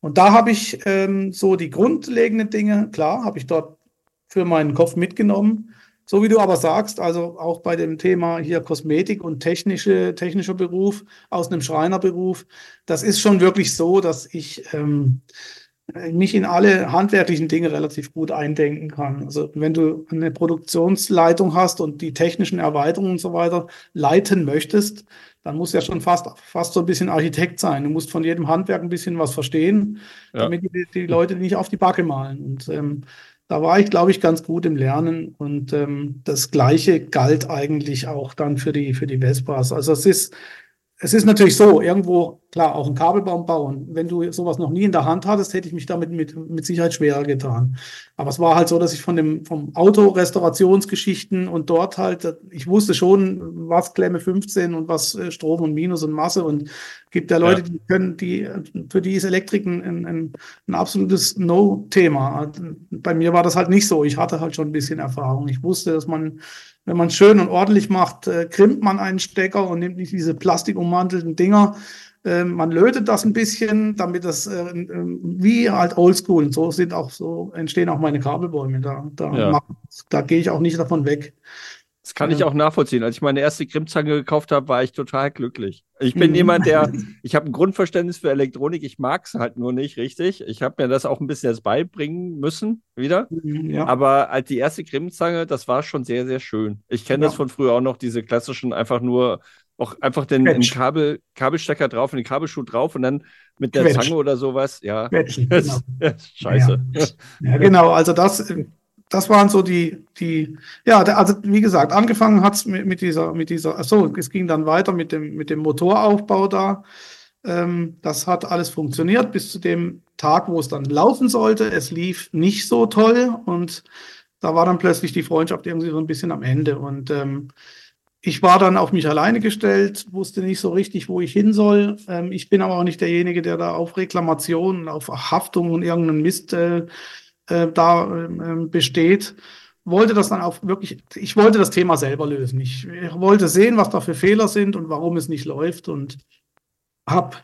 Und da habe ich ähm, so die grundlegenden Dinge, klar, habe ich dort für meinen Kopf mitgenommen. So wie du aber sagst, also auch bei dem Thema hier Kosmetik und technische, technischer Beruf aus einem Schreinerberuf, das ist schon wirklich so, dass ich ähm, mich in alle handwerklichen Dinge relativ gut eindenken kann. Also wenn du eine Produktionsleitung hast und die technischen Erweiterungen und so weiter leiten möchtest, dann muss ja schon fast, fast so ein bisschen Architekt sein. Du musst von jedem Handwerk ein bisschen was verstehen, ja. damit die, die, Leute nicht auf die Backe malen. Und ähm, da war ich, glaube ich, ganz gut im Lernen und ähm, das Gleiche galt eigentlich auch dann für die, für die Vespas. Also es ist es ist natürlich so, irgendwo, klar, auch ein Kabelbaum bauen. Wenn du sowas noch nie in der Hand hattest, hätte ich mich damit mit, mit Sicherheit schwerer getan. Aber es war halt so, dass ich von dem, vom Autorestaurationsgeschichten und dort halt, ich wusste schon, was Klemme 15 und was äh, Strom und Minus und Masse und gibt ja Leute, ja. die können, die, für die ist Elektrik ein, ein, ein absolutes No-Thema. Bei mir war das halt nicht so. Ich hatte halt schon ein bisschen Erfahrung. Ich wusste, dass man wenn man schön und ordentlich macht, äh, krimpt man einen Stecker und nimmt nicht diese plastikummantelten Dinger. Äh, man lötet das ein bisschen, damit das äh, äh, wie halt oldschool. Und so sind auch so entstehen auch meine Kabelbäume. Da, da, ja. da gehe ich auch nicht davon weg. Das kann ich auch nachvollziehen. Als ich meine erste Grimmzange gekauft habe, war ich total glücklich. Ich bin mhm. jemand, der, ich habe ein Grundverständnis für Elektronik, ich mag es halt nur nicht richtig. Ich habe mir das auch ein bisschen jetzt beibringen müssen, wieder. Mhm, ja. Aber als die erste Grimmzange, das war schon sehr, sehr schön. Ich kenne ja. das von früher auch noch, diese klassischen, einfach nur, auch einfach den, den Kabel, Kabelstecker drauf und den Kabelschuh drauf und dann mit der Quetsch. Zange oder sowas. Ja. Quetschen, genau. Scheiße. Ja. ja, genau. Also das, das waren so die, die, ja, also wie gesagt, angefangen hat's mit, mit dieser, mit dieser, so, es ging dann weiter mit dem, mit dem Motoraufbau da. Ähm, das hat alles funktioniert bis zu dem Tag, wo es dann laufen sollte. Es lief nicht so toll und da war dann plötzlich die Freundschaft irgendwie so ein bisschen am Ende und ähm, ich war dann auf mich alleine gestellt, wusste nicht so richtig, wo ich hin soll. Ähm, ich bin aber auch nicht derjenige, der da auf Reklamationen, auf Haftung und irgendeinen Mist äh, äh, da äh, besteht, wollte das dann auch wirklich, ich wollte das Thema selber lösen. Ich, ich wollte sehen, was da für Fehler sind und warum es nicht läuft und habe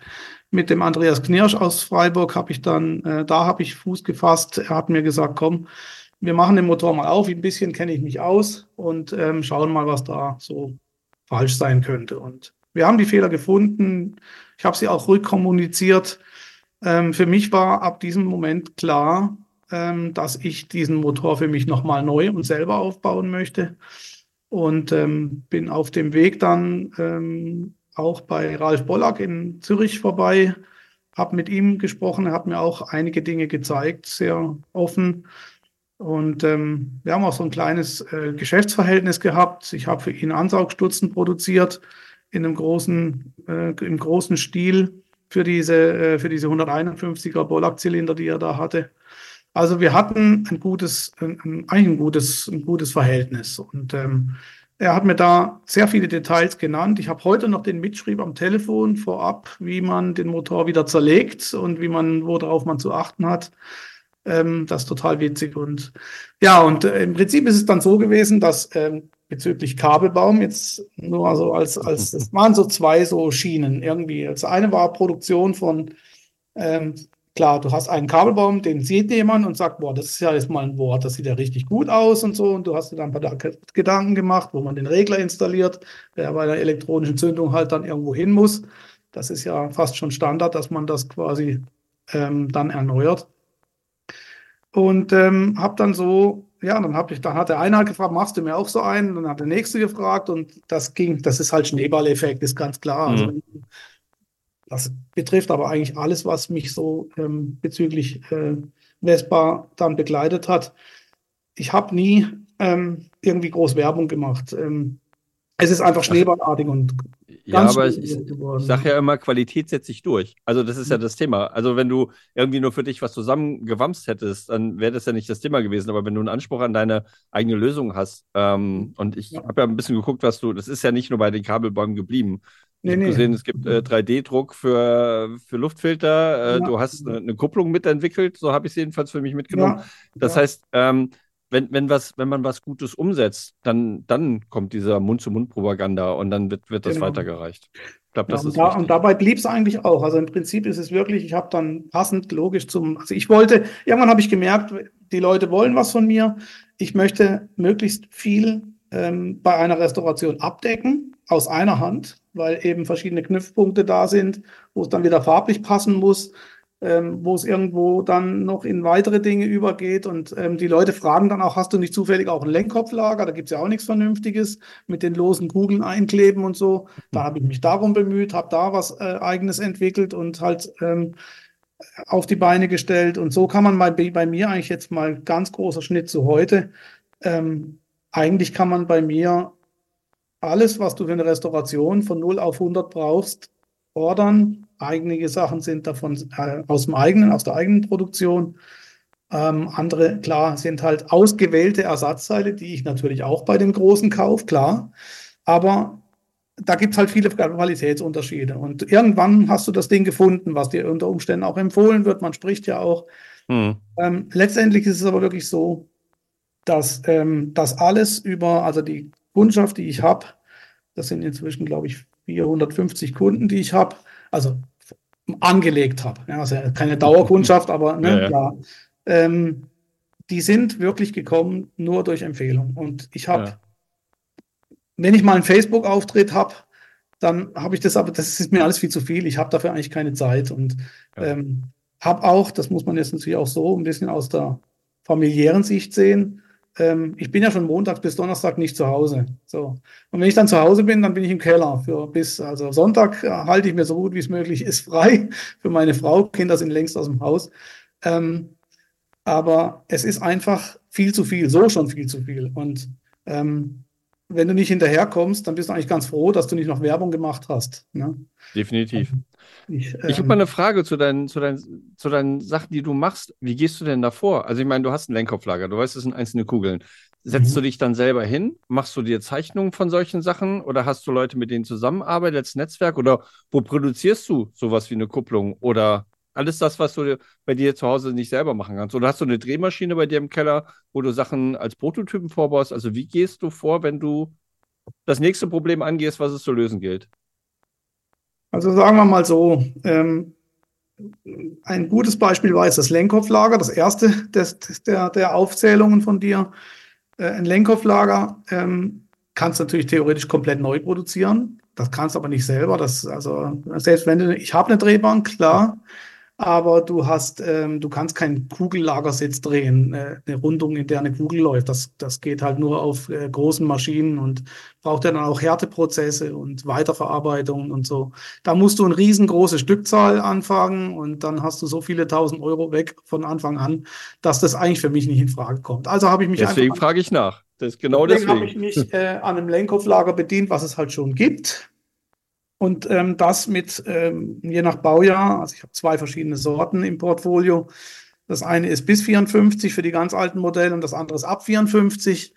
mit dem Andreas Knirsch aus Freiburg habe ich dann, äh, da habe ich Fuß gefasst. Er hat mir gesagt, komm, wir machen den Motor mal auf, ein bisschen kenne ich mich aus und ähm, schauen mal, was da so falsch sein könnte. Und wir haben die Fehler gefunden. Ich habe sie auch rückkommuniziert. Ähm, für mich war ab diesem Moment klar, ähm, dass ich diesen Motor für mich nochmal neu und selber aufbauen möchte. Und ähm, bin auf dem Weg dann ähm, auch bei Ralf Bollack in Zürich vorbei, habe mit ihm gesprochen, er hat mir auch einige Dinge gezeigt, sehr offen. Und ähm, wir haben auch so ein kleines äh, Geschäftsverhältnis gehabt. Ich habe für ihn Ansaugstutzen produziert in einem großen, äh, im großen Stil für diese, äh, für diese 151er Bollack-Zylinder, die er da hatte. Also wir hatten ein gutes, ein, eigentlich ein gutes, ein gutes Verhältnis. Und ähm, er hat mir da sehr viele Details genannt. Ich habe heute noch den Mitschrieb am Telefon vorab, wie man den Motor wieder zerlegt und wie man, worauf man zu achten hat. Ähm, das ist total witzig. Und ja, und äh, im Prinzip ist es dann so gewesen, dass ähm, bezüglich Kabelbaum jetzt nur also als, als, es waren so zwei so Schienen irgendwie. Das eine war Produktion von ähm, Klar, du hast einen Kabelbaum, den sieht jemand und sagt, boah, das ist ja jetzt mal ein Wort, das sieht ja richtig gut aus und so. Und du hast dir dann ein paar Gedanken gemacht, wo man den Regler installiert, der bei einer elektronischen Zündung halt dann irgendwo hin muss. Das ist ja fast schon Standard, dass man das quasi ähm, dann erneuert. Und ähm, habe dann so, ja, dann habe ich, dann hat der eine halt gefragt, machst du mir auch so einen? Dann hat der nächste gefragt und das ging, das ist halt Schneeballeffekt, ist ganz klar. Also mhm. Also, das betrifft aber eigentlich alles, was mich so ähm, bezüglich äh, Vespa dann begleitet hat. Ich habe nie ähm, irgendwie groß Werbung gemacht. Ähm, es ist einfach schneeballartig und ja, aber ich, ich sage ja immer, Qualität setzt sich durch. Also das ist ja das Thema. Also wenn du irgendwie nur für dich was zusammengewamst hättest, dann wäre das ja nicht das Thema gewesen. Aber wenn du einen Anspruch an deine eigene Lösung hast, ähm, und ich ja. habe ja ein bisschen geguckt, was du, das ist ja nicht nur bei den Kabelbäumen geblieben. Ich nee, habe nee. gesehen, es gibt äh, 3D-Druck für, für Luftfilter. Äh, ja. Du hast eine, eine, Kupplung mitentwickelt, so habe ich es jedenfalls für mich mitgenommen. Ja. Das ja. heißt, ähm, wenn, wenn, was, wenn man was Gutes umsetzt, dann, dann kommt dieser Mund-zu-Mund-Propaganda und dann wird, wird das genau. weitergereicht. Ich glaube, das ja, und, da, und, dabei blieb es eigentlich auch. Also im Prinzip ist es wirklich, ich habe dann passend logisch zum, also ich wollte, irgendwann habe ich gemerkt, die Leute wollen was von mir. Ich möchte möglichst viel ähm, bei einer Restauration abdecken aus einer Hand, weil eben verschiedene Knüpfpunkte da sind, wo es dann wieder farblich passen muss, ähm, wo es irgendwo dann noch in weitere Dinge übergeht. Und ähm, die Leute fragen dann auch, hast du nicht zufällig auch ein Lenkkopflager? Da gibt es ja auch nichts Vernünftiges mit den losen Kugeln einkleben und so. Da habe ich mich darum bemüht, habe da was äh, eigenes entwickelt und halt ähm, auf die Beine gestellt. Und so kann man mal bei, bei mir eigentlich jetzt mal ganz großer Schnitt zu heute. Ähm, eigentlich kann man bei mir alles, was du für eine Restauration von 0 auf 100 brauchst, ordern. Einige Sachen sind davon äh, aus dem eigenen, aus der eigenen Produktion. Ähm, andere, klar, sind halt ausgewählte Ersatzteile, die ich natürlich auch bei den großen kaufe, klar. Aber da gibt es halt viele Qualitätsunterschiede. Und irgendwann hast du das Ding gefunden, was dir unter Umständen auch empfohlen wird. Man spricht ja auch. Mhm. Ähm, letztendlich ist es aber wirklich so, dass ähm, das alles über, also die Kundschaft, die ich habe, das sind inzwischen, glaube ich, 450 Kunden, die ich habe, also angelegt habe. Ja, also keine Dauerkundschaft, aber ne, ja, ja. Ähm, die sind wirklich gekommen nur durch Empfehlung. Und ich habe, wenn ich mal einen Facebook-Auftritt habe, dann habe ich das, aber das ist mir alles viel zu viel. Ich habe dafür eigentlich keine Zeit und ähm, habe auch, das muss man jetzt natürlich auch so ein bisschen aus der familiären Sicht sehen, ähm, ich bin ja schon Montag bis Donnerstag nicht zu Hause. So. Und wenn ich dann zu Hause bin, dann bin ich im Keller. Für bis, also Sonntag äh, halte ich mir so gut wie es möglich ist frei. Für meine Frau, Kinder sind längst aus dem Haus. Ähm, aber es ist einfach viel zu viel, so schon viel zu viel. Und ähm, wenn du nicht hinterherkommst, dann bist du eigentlich ganz froh, dass du nicht noch Werbung gemacht hast. Ne? Definitiv. Ich, ähm, ich habe mal eine Frage zu deinen, zu, deinen, zu deinen Sachen, die du machst. Wie gehst du denn davor? Also ich meine, du hast ein Lenkkopflager, du weißt, es sind einzelne Kugeln. Setzt mhm. du dich dann selber hin? Machst du dir Zeichnungen von solchen Sachen? Oder hast du Leute, mit denen zusammenarbeitet als Netzwerk? Oder wo produzierst du sowas wie eine Kupplung? Oder alles das, was du bei dir zu Hause nicht selber machen kannst? Oder hast du eine Drehmaschine bei dir im Keller, wo du Sachen als Prototypen vorbaust? Also wie gehst du vor, wenn du das nächste Problem angehst, was es zu lösen gilt? Also sagen wir mal so, ähm, ein gutes Beispiel war jetzt das Lenkkopflager, das erste des, der, der Aufzählungen von dir. Äh, ein Lenkkopflager ähm, kannst du natürlich theoretisch komplett neu produzieren. Das kannst du aber nicht selber. Das, also, selbst wenn du, ich habe eine Drehbank, klar, aber du hast, ähm, du kannst keinen Kugellagersitz drehen, äh, eine Rundung, in der eine Kugel läuft. Das, das geht halt nur auf äh, großen Maschinen und braucht ja dann auch Härteprozesse und Weiterverarbeitung und so. Da musst du eine riesengroße Stückzahl anfangen und dann hast du so viele tausend Euro weg von Anfang an, dass das eigentlich für mich nicht in Frage kommt. Also habe ich mich deswegen frage ich nach. Das ist genau deswegen. Deswegen habe ich mich äh, an einem Lenkkopflager bedient, was es halt schon gibt und ähm, das mit, ähm, je nach Baujahr, also ich habe zwei verschiedene Sorten im Portfolio. Das eine ist bis 54 für die ganz alten Modelle und das andere ist ab 54.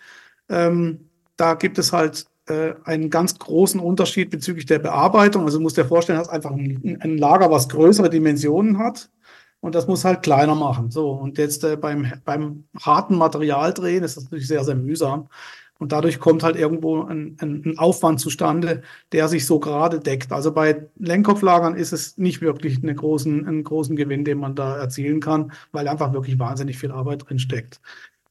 Ähm, da gibt es halt äh, einen ganz großen Unterschied bezüglich der Bearbeitung. Also du musst dir vorstellen, hast einfach ein, ein, Lager, was größere Dimensionen hat. Und das muss halt kleiner machen. So, und jetzt äh, beim, beim harten Material drehen ist das natürlich sehr, sehr mühsam. Und dadurch kommt halt irgendwo ein, ein, ein, Aufwand zustande, der sich so gerade deckt. Also bei Lenkkopflagern ist es nicht wirklich eine großen, einen großen Gewinn, den man da erzielen kann, weil einfach wirklich wahnsinnig viel Arbeit drin steckt.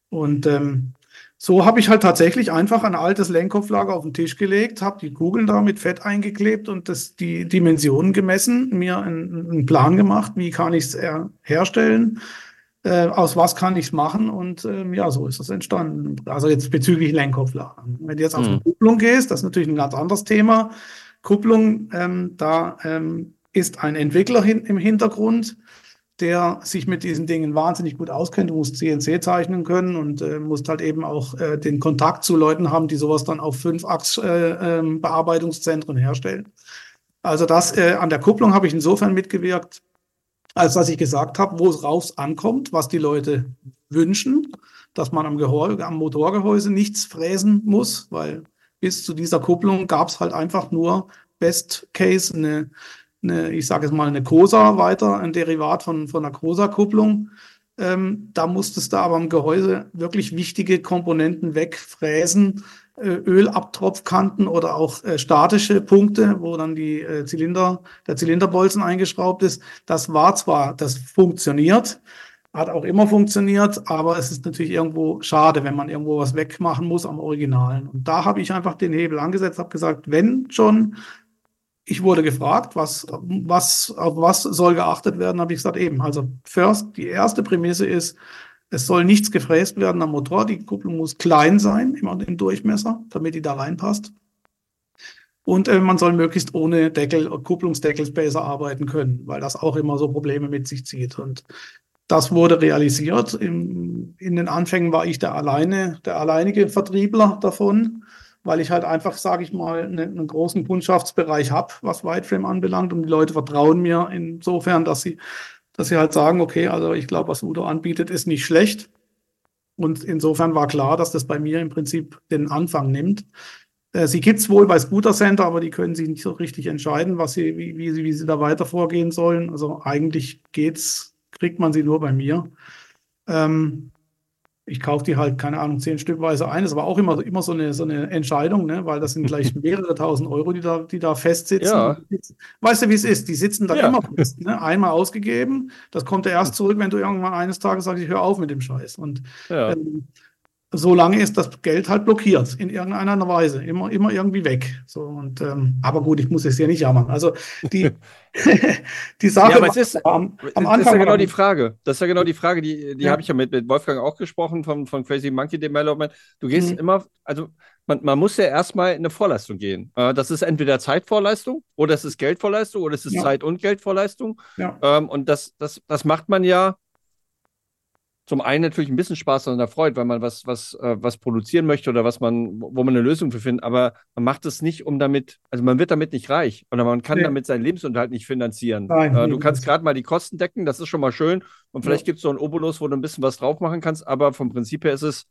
Und ähm, so habe ich halt tatsächlich einfach ein altes Lenkkopflager auf den Tisch gelegt, habe die Kugeln da mit Fett eingeklebt und das, die Dimensionen gemessen, mir einen, einen Plan gemacht, wie kann ich es herstellen äh, aus was kann ich es machen und ähm, ja, so ist das entstanden. Also jetzt bezüglich Lenkkopfladen. Wenn du jetzt auf mhm. die Kupplung gehst, das ist natürlich ein ganz anderes Thema. Kupplung, ähm, da ähm, ist ein Entwickler hin, im Hintergrund, der sich mit diesen Dingen wahnsinnig gut auskennt. Du musst CNC zeichnen können und äh, musst halt eben auch äh, den Kontakt zu Leuten haben, die sowas dann auf fünf Achs äh, ähm, Bearbeitungszentren herstellen. Also das äh, an der Kupplung habe ich insofern mitgewirkt, als dass ich gesagt habe, wo es raus ankommt, was die Leute wünschen, dass man am, Gehäu am Motorgehäuse nichts fräsen muss, weil bis zu dieser Kupplung gab es halt einfach nur Best Case eine, eine ich sage jetzt mal eine Cosa weiter, ein Derivat von, von einer Cosa-Kupplung. Ähm, da musstest du aber am Gehäuse wirklich wichtige Komponenten wegfräsen, Ölabtropfkanten oder auch äh, statische Punkte, wo dann die äh, Zylinder, der Zylinderbolzen eingeschraubt ist. Das war zwar, das funktioniert, hat auch immer funktioniert, aber es ist natürlich irgendwo schade, wenn man irgendwo was wegmachen muss am Originalen. Und da habe ich einfach den Hebel angesetzt, habe gesagt, wenn schon, ich wurde gefragt, was, was, auf was soll geachtet werden, habe ich gesagt, eben, also first, die erste Prämisse ist, es soll nichts gefräst werden am Motor. Die Kupplung muss klein sein, immer im Durchmesser, damit die da reinpasst. Und äh, man soll möglichst ohne Deckel, Kupplungsdeckelspacer arbeiten können, weil das auch immer so Probleme mit sich zieht. Und das wurde realisiert. Im, in den Anfängen war ich der alleine, der alleinige Vertriebler davon. weil ich halt einfach, sage ich mal, einen, einen großen Kundschaftsbereich habe, was Whiteframe anbelangt. Und die Leute vertrauen mir insofern, dass sie, dass sie halt sagen, okay, also ich glaube, was Udo anbietet, ist nicht schlecht. Und insofern war klar, dass das bei mir im Prinzip den Anfang nimmt. Äh, sie gibt es wohl bei Scooter Center, aber die können sich nicht so richtig entscheiden, was sie, wie, wie, sie, wie sie da weiter vorgehen sollen. Also eigentlich geht's, kriegt man sie nur bei mir. Ähm, ich kaufe die halt, keine Ahnung, zehn Stückweise ein. Das war auch immer, immer so, eine, so eine Entscheidung, ne? weil das sind gleich mehrere tausend Euro, die da, die da festsitzen. Ja. Weißt du, wie es ist? Die sitzen da ja. immer fest. Ne? Einmal ausgegeben, das kommt erst zurück, wenn du irgendwann eines Tages sagst, ich höre auf mit dem Scheiß. Und ja. ähm, solange ist das Geld halt blockiert in irgendeiner Weise, immer, immer irgendwie weg. So und ähm, aber gut, ich muss es ja nicht jammern. Also die, die Sache ja, aber es ist, am, am Anfang. Das ist ja genau die Frage. Das ist ja genau die Frage, die, die ja. habe ich ja mit, mit Wolfgang auch gesprochen von, von Crazy Monkey Development. Du gehst mhm. immer, also man, man muss ja erstmal in eine Vorleistung gehen. Äh, das ist entweder Zeitvorleistung oder es ist Geldvorleistung oder es ist ja. Zeit- und Geldvorleistung. Ja. Ähm, und das, das, das macht man ja zum einen natürlich ein bisschen Spaß an der Freude, weil man was, was, äh, was produzieren möchte oder was man, wo man eine Lösung für findet, aber man macht es nicht, um damit, also man wird damit nicht reich oder man kann nee. damit seinen Lebensunterhalt nicht finanzieren. Nein, äh, du kannst gerade mal die Kosten decken, das ist schon mal schön. Und vielleicht ja. gibt es so einen Obolus, wo du ein bisschen was drauf machen kannst, aber vom Prinzip her ist es,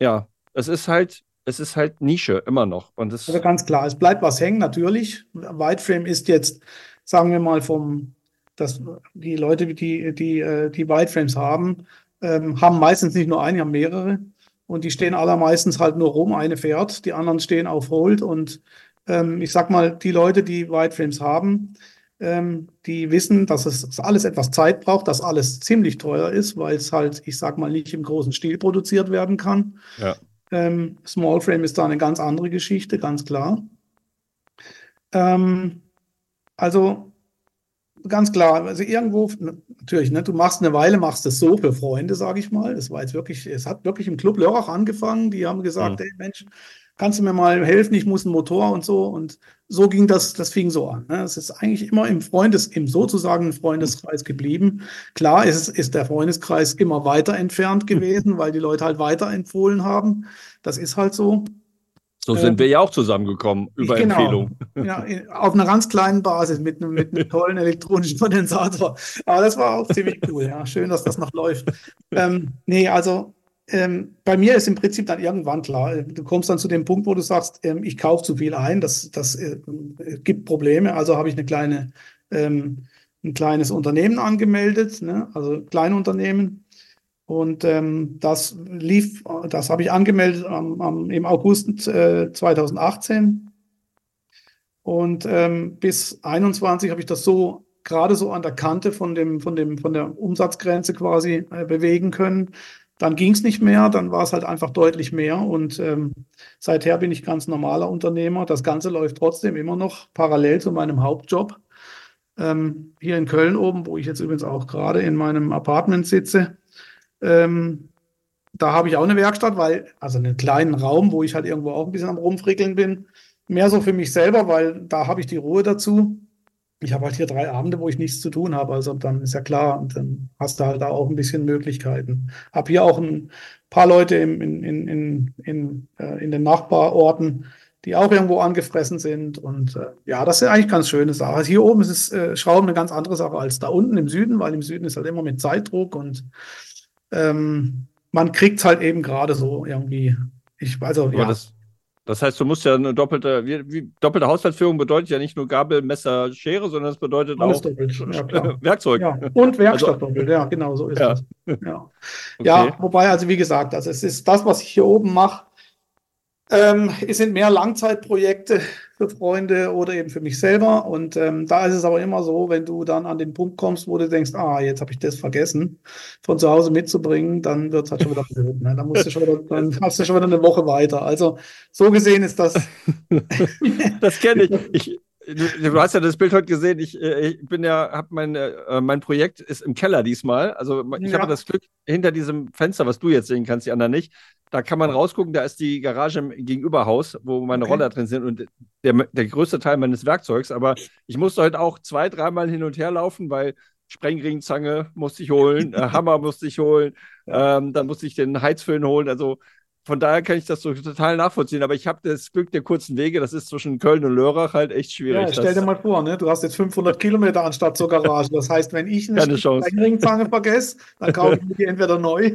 ja, es ist halt, es ist halt Nische immer noch. Und das also ganz klar, es bleibt was hängen, natürlich. Whiteframe ist jetzt, sagen wir mal, vom, dass die Leute, die, die, äh, die Whiteframes haben, ähm, haben meistens nicht nur einen, haben mehrere. Und die stehen allermeistens halt nur rum, eine fährt, die anderen stehen auf Hold. Und ähm, ich sag mal, die Leute, die Whiteframes haben, ähm, die wissen, dass es dass alles etwas Zeit braucht, dass alles ziemlich teuer ist, weil es halt, ich sag mal, nicht im großen Stil produziert werden kann. Ja. Ähm, Small Frame ist da eine ganz andere Geschichte, ganz klar. Ähm, also ganz klar, also irgendwo, natürlich, ne, du machst eine Weile, machst es so für Freunde, sage ich mal. Das war jetzt wirklich, es hat wirklich im Club Lörrach angefangen. Die haben gesagt, mhm. hey Mensch, kannst du mir mal helfen? Ich muss einen Motor und so. Und so ging das, das fing so an. Ne? Es ist eigentlich immer im Freundes, im sozusagen Freundeskreis geblieben. Klar ist, ist der Freundeskreis immer weiter entfernt gewesen, weil die Leute halt weiter empfohlen haben. Das ist halt so. So sind ähm, wir ja auch zusammengekommen über genau, Empfehlung. Ja, auf einer ganz kleinen Basis mit einem, mit einem tollen elektronischen Kondensator. Aber das war auch ziemlich cool. Ja, schön, dass das noch läuft. Ähm, nee, also ähm, bei mir ist im Prinzip dann irgendwann klar, du kommst dann zu dem Punkt, wo du sagst, ähm, ich kaufe zu viel ein, das, das äh, gibt Probleme. Also habe ich eine kleine, ähm, ein kleines Unternehmen angemeldet, ne? also Kleinunternehmen und ähm, das lief, das habe ich angemeldet am, am, im August äh, 2018. Und ähm, bis 21 habe ich das so gerade so an der Kante von dem, von dem, von der Umsatzgrenze quasi äh, bewegen können. Dann ging es nicht mehr, dann war es halt einfach deutlich mehr. Und ähm, seither bin ich ganz normaler Unternehmer. Das Ganze läuft trotzdem immer noch parallel zu meinem Hauptjob. Ähm, hier in Köln oben, wo ich jetzt übrigens auch gerade in meinem Apartment sitze. Ähm, da habe ich auch eine Werkstatt, weil, also einen kleinen Raum, wo ich halt irgendwo auch ein bisschen am Rumfrickeln bin. Mehr so für mich selber, weil da habe ich die Ruhe dazu. Ich habe halt hier drei Abende, wo ich nichts zu tun habe. Also dann ist ja klar, und dann hast du halt da auch ein bisschen Möglichkeiten. Habe hier auch ein paar Leute im, in, in, in, in, äh, in den Nachbarorten, die auch irgendwo angefressen sind. Und äh, ja, das ist eigentlich ganz schöne Sache. Hier oben ist es äh, Schrauben eine ganz andere Sache als da unten im Süden, weil im Süden ist halt immer mit Zeitdruck und ähm, man kriegt es halt eben gerade so irgendwie. Ich weiß auch, ja. Das, das, heißt, du musst ja eine doppelte, wie, wie, doppelte Haushaltsführung bedeutet ja nicht nur Gabel, Messer, Schere, sondern es bedeutet Alles auch doppelt. Ja, Werkzeug. Ja. Und Werkstatt also, doppelt, ja, genau so ist ja. das. Ja. Okay. ja, wobei, also wie gesagt, also es ist das, was ich hier oben mache, ähm, es sind mehr Langzeitprojekte für Freunde oder eben für mich selber. Und ähm, da ist es aber immer so, wenn du dann an den Punkt kommst, wo du denkst, ah, jetzt habe ich das vergessen, von zu Hause mitzubringen, dann wird es halt schon wieder blöd. Ne? Dann, musst du schon wieder, dann hast du schon wieder eine Woche weiter. Also so gesehen ist das. das kenne ich. ich. Du, du, hast ja das Bild heute gesehen. Ich, äh, ich bin ja, habe mein, äh, mein Projekt ist im Keller diesmal. Also ich ja. habe das Glück hinter diesem Fenster, was du jetzt sehen kannst, die anderen nicht, da kann man rausgucken, da ist die Garage im Gegenüberhaus, wo meine okay. Roller drin sind und der, der größte Teil meines Werkzeugs. Aber ich musste heute auch zwei, dreimal hin und her laufen, weil Sprengringzange musste ich holen, äh, Hammer musste ich holen, ähm, dann musste ich den Heizföhn holen. Also von daher kann ich das so total nachvollziehen. Aber ich habe das Glück der kurzen Wege. Das ist zwischen Köln und Lörrach halt echt schwierig. Ja, stell dir mal vor, ne? du hast jetzt 500 Kilometer anstatt zur Garage. Das heißt, wenn ich eine Ringzange vergesse, dann kaufe ich mir die entweder neu.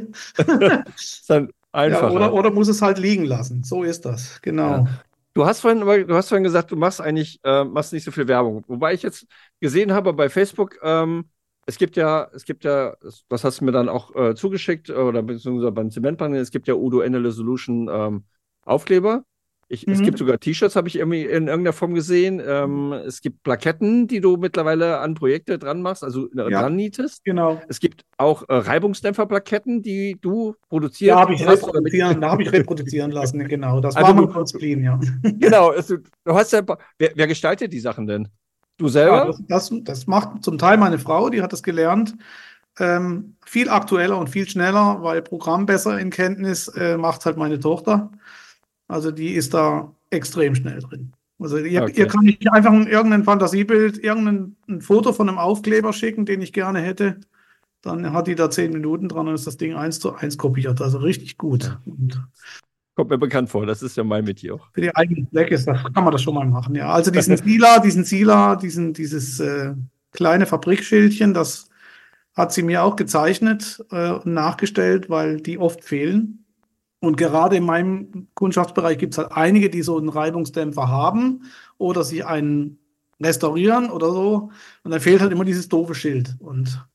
ist dann einfach. Ja, oder, oder muss es halt liegen lassen. So ist das, genau. Ja. Du hast vorhin, du hast vorhin gesagt, du machst eigentlich äh, machst nicht so viel Werbung. Wobei ich jetzt gesehen habe bei Facebook, ähm, es gibt ja, es gibt ja, das hast du mir dann auch äh, zugeschickt oder beziehungsweise beim Zementpanel, es gibt ja Udo Enerle Solution ähm, Aufkleber. Ich, mhm. Es gibt sogar T-Shirts, habe ich irgendwie in irgendeiner Form gesehen. Ähm, es gibt Plaketten, die du mittlerweile an Projekte dran machst, also äh, ja, dran nietest. Genau. Es gibt auch äh, Reibungsdämpferplaketten, die du produzierst. Da habe ich, reproduzieren, hab ich reproduzieren lassen, genau. Das also war mal clean, ja. Genau. Also, du hast ja, wer, wer gestaltet die Sachen denn? Du selber? Ja, das, das, das, macht zum Teil meine Frau, die hat das gelernt. Ähm, viel aktueller und viel schneller, weil Programm besser in Kenntnis äh, macht halt meine Tochter. Also die ist da extrem schnell drin. Also ihr, okay. ihr kann nicht einfach irgendein Fantasiebild, irgendein Foto von einem Aufkleber schicken, den ich gerne hätte. Dann hat die da zehn Minuten dran und ist das Ding eins zu eins kopiert. Also richtig gut. Und Kommt mir bekannt vor, das ist ja mein Metier auch. Für die eigenen Zwecke kann man das schon mal machen, ja. Also diesen Sila, diesen Sila, diesen, dieses äh, kleine Fabrikschildchen, das hat sie mir auch gezeichnet äh, und nachgestellt, weil die oft fehlen. Und gerade in meinem Kundschaftsbereich gibt es halt einige, die so einen Reibungsdämpfer haben oder sich einen restaurieren oder so. Und dann fehlt halt immer dieses doofe Schild. Und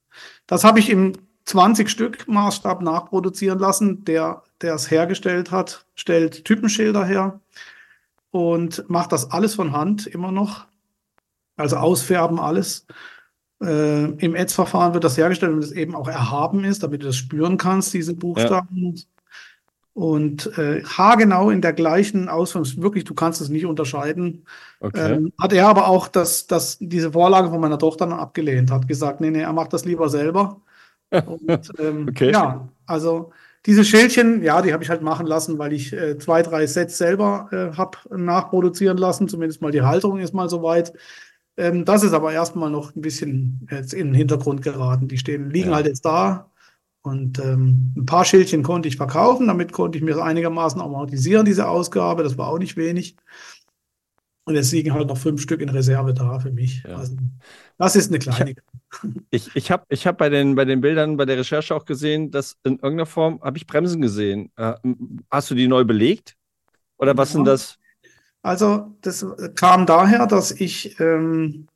das habe ich im 20 Stück Maßstab nachproduzieren lassen. Der, der es hergestellt hat, stellt Typenschilder her und macht das alles von Hand immer noch. Also ausfärben alles. Äh, Im Ads-Verfahren wird das hergestellt, damit es eben auch erhaben ist, damit du das spüren kannst, diese Buchstaben. Ja. Und äh, haargenau in der gleichen Ausführung, wirklich, du kannst es nicht unterscheiden. Okay. Ähm, hat er aber auch das, das, diese Vorlage von meiner Tochter dann abgelehnt, hat gesagt, nee, nee, er macht das lieber selber. Und, ähm, okay. Ja, also diese Schildchen, ja, die habe ich halt machen lassen, weil ich äh, zwei, drei Sets selber äh, habe nachproduzieren lassen. Zumindest mal die Halterung ist mal soweit. Ähm, das ist aber erstmal noch ein bisschen jetzt in den Hintergrund geraten. Die stehen, liegen ja. halt jetzt da und ähm, ein paar Schildchen konnte ich verkaufen, damit konnte ich mir einigermaßen amortisieren, diese Ausgabe. Das war auch nicht wenig. Und jetzt liegen halt noch fünf Stück in Reserve da für mich. Ja. Also, das ist eine Kleinigkeit. Ich, ich habe ich hab bei, den, bei den Bildern, bei der Recherche auch gesehen, dass in irgendeiner Form habe ich Bremsen gesehen. Äh, hast du die neu belegt? Oder was ja. sind das? Also, das kam daher, dass ich ähm,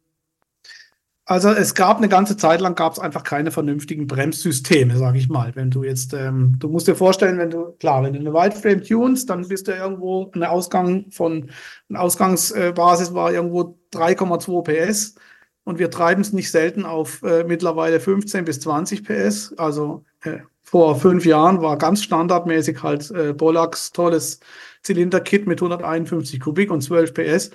also es gab eine ganze Zeit lang gab es einfach keine vernünftigen Bremssysteme, sage ich mal. Wenn du jetzt, ähm, du musst dir vorstellen, wenn du, klar, wenn du eine Wildframe tunst, dann bist du irgendwo eine Ausgang von, eine Ausgangsbasis war irgendwo 3,2 PS und wir treiben es nicht selten auf äh, mittlerweile 15 bis 20 PS. Also äh, vor fünf Jahren war ganz standardmäßig halt äh, Bollacks tolles Zylinderkit mit 151 Kubik und 12 PS.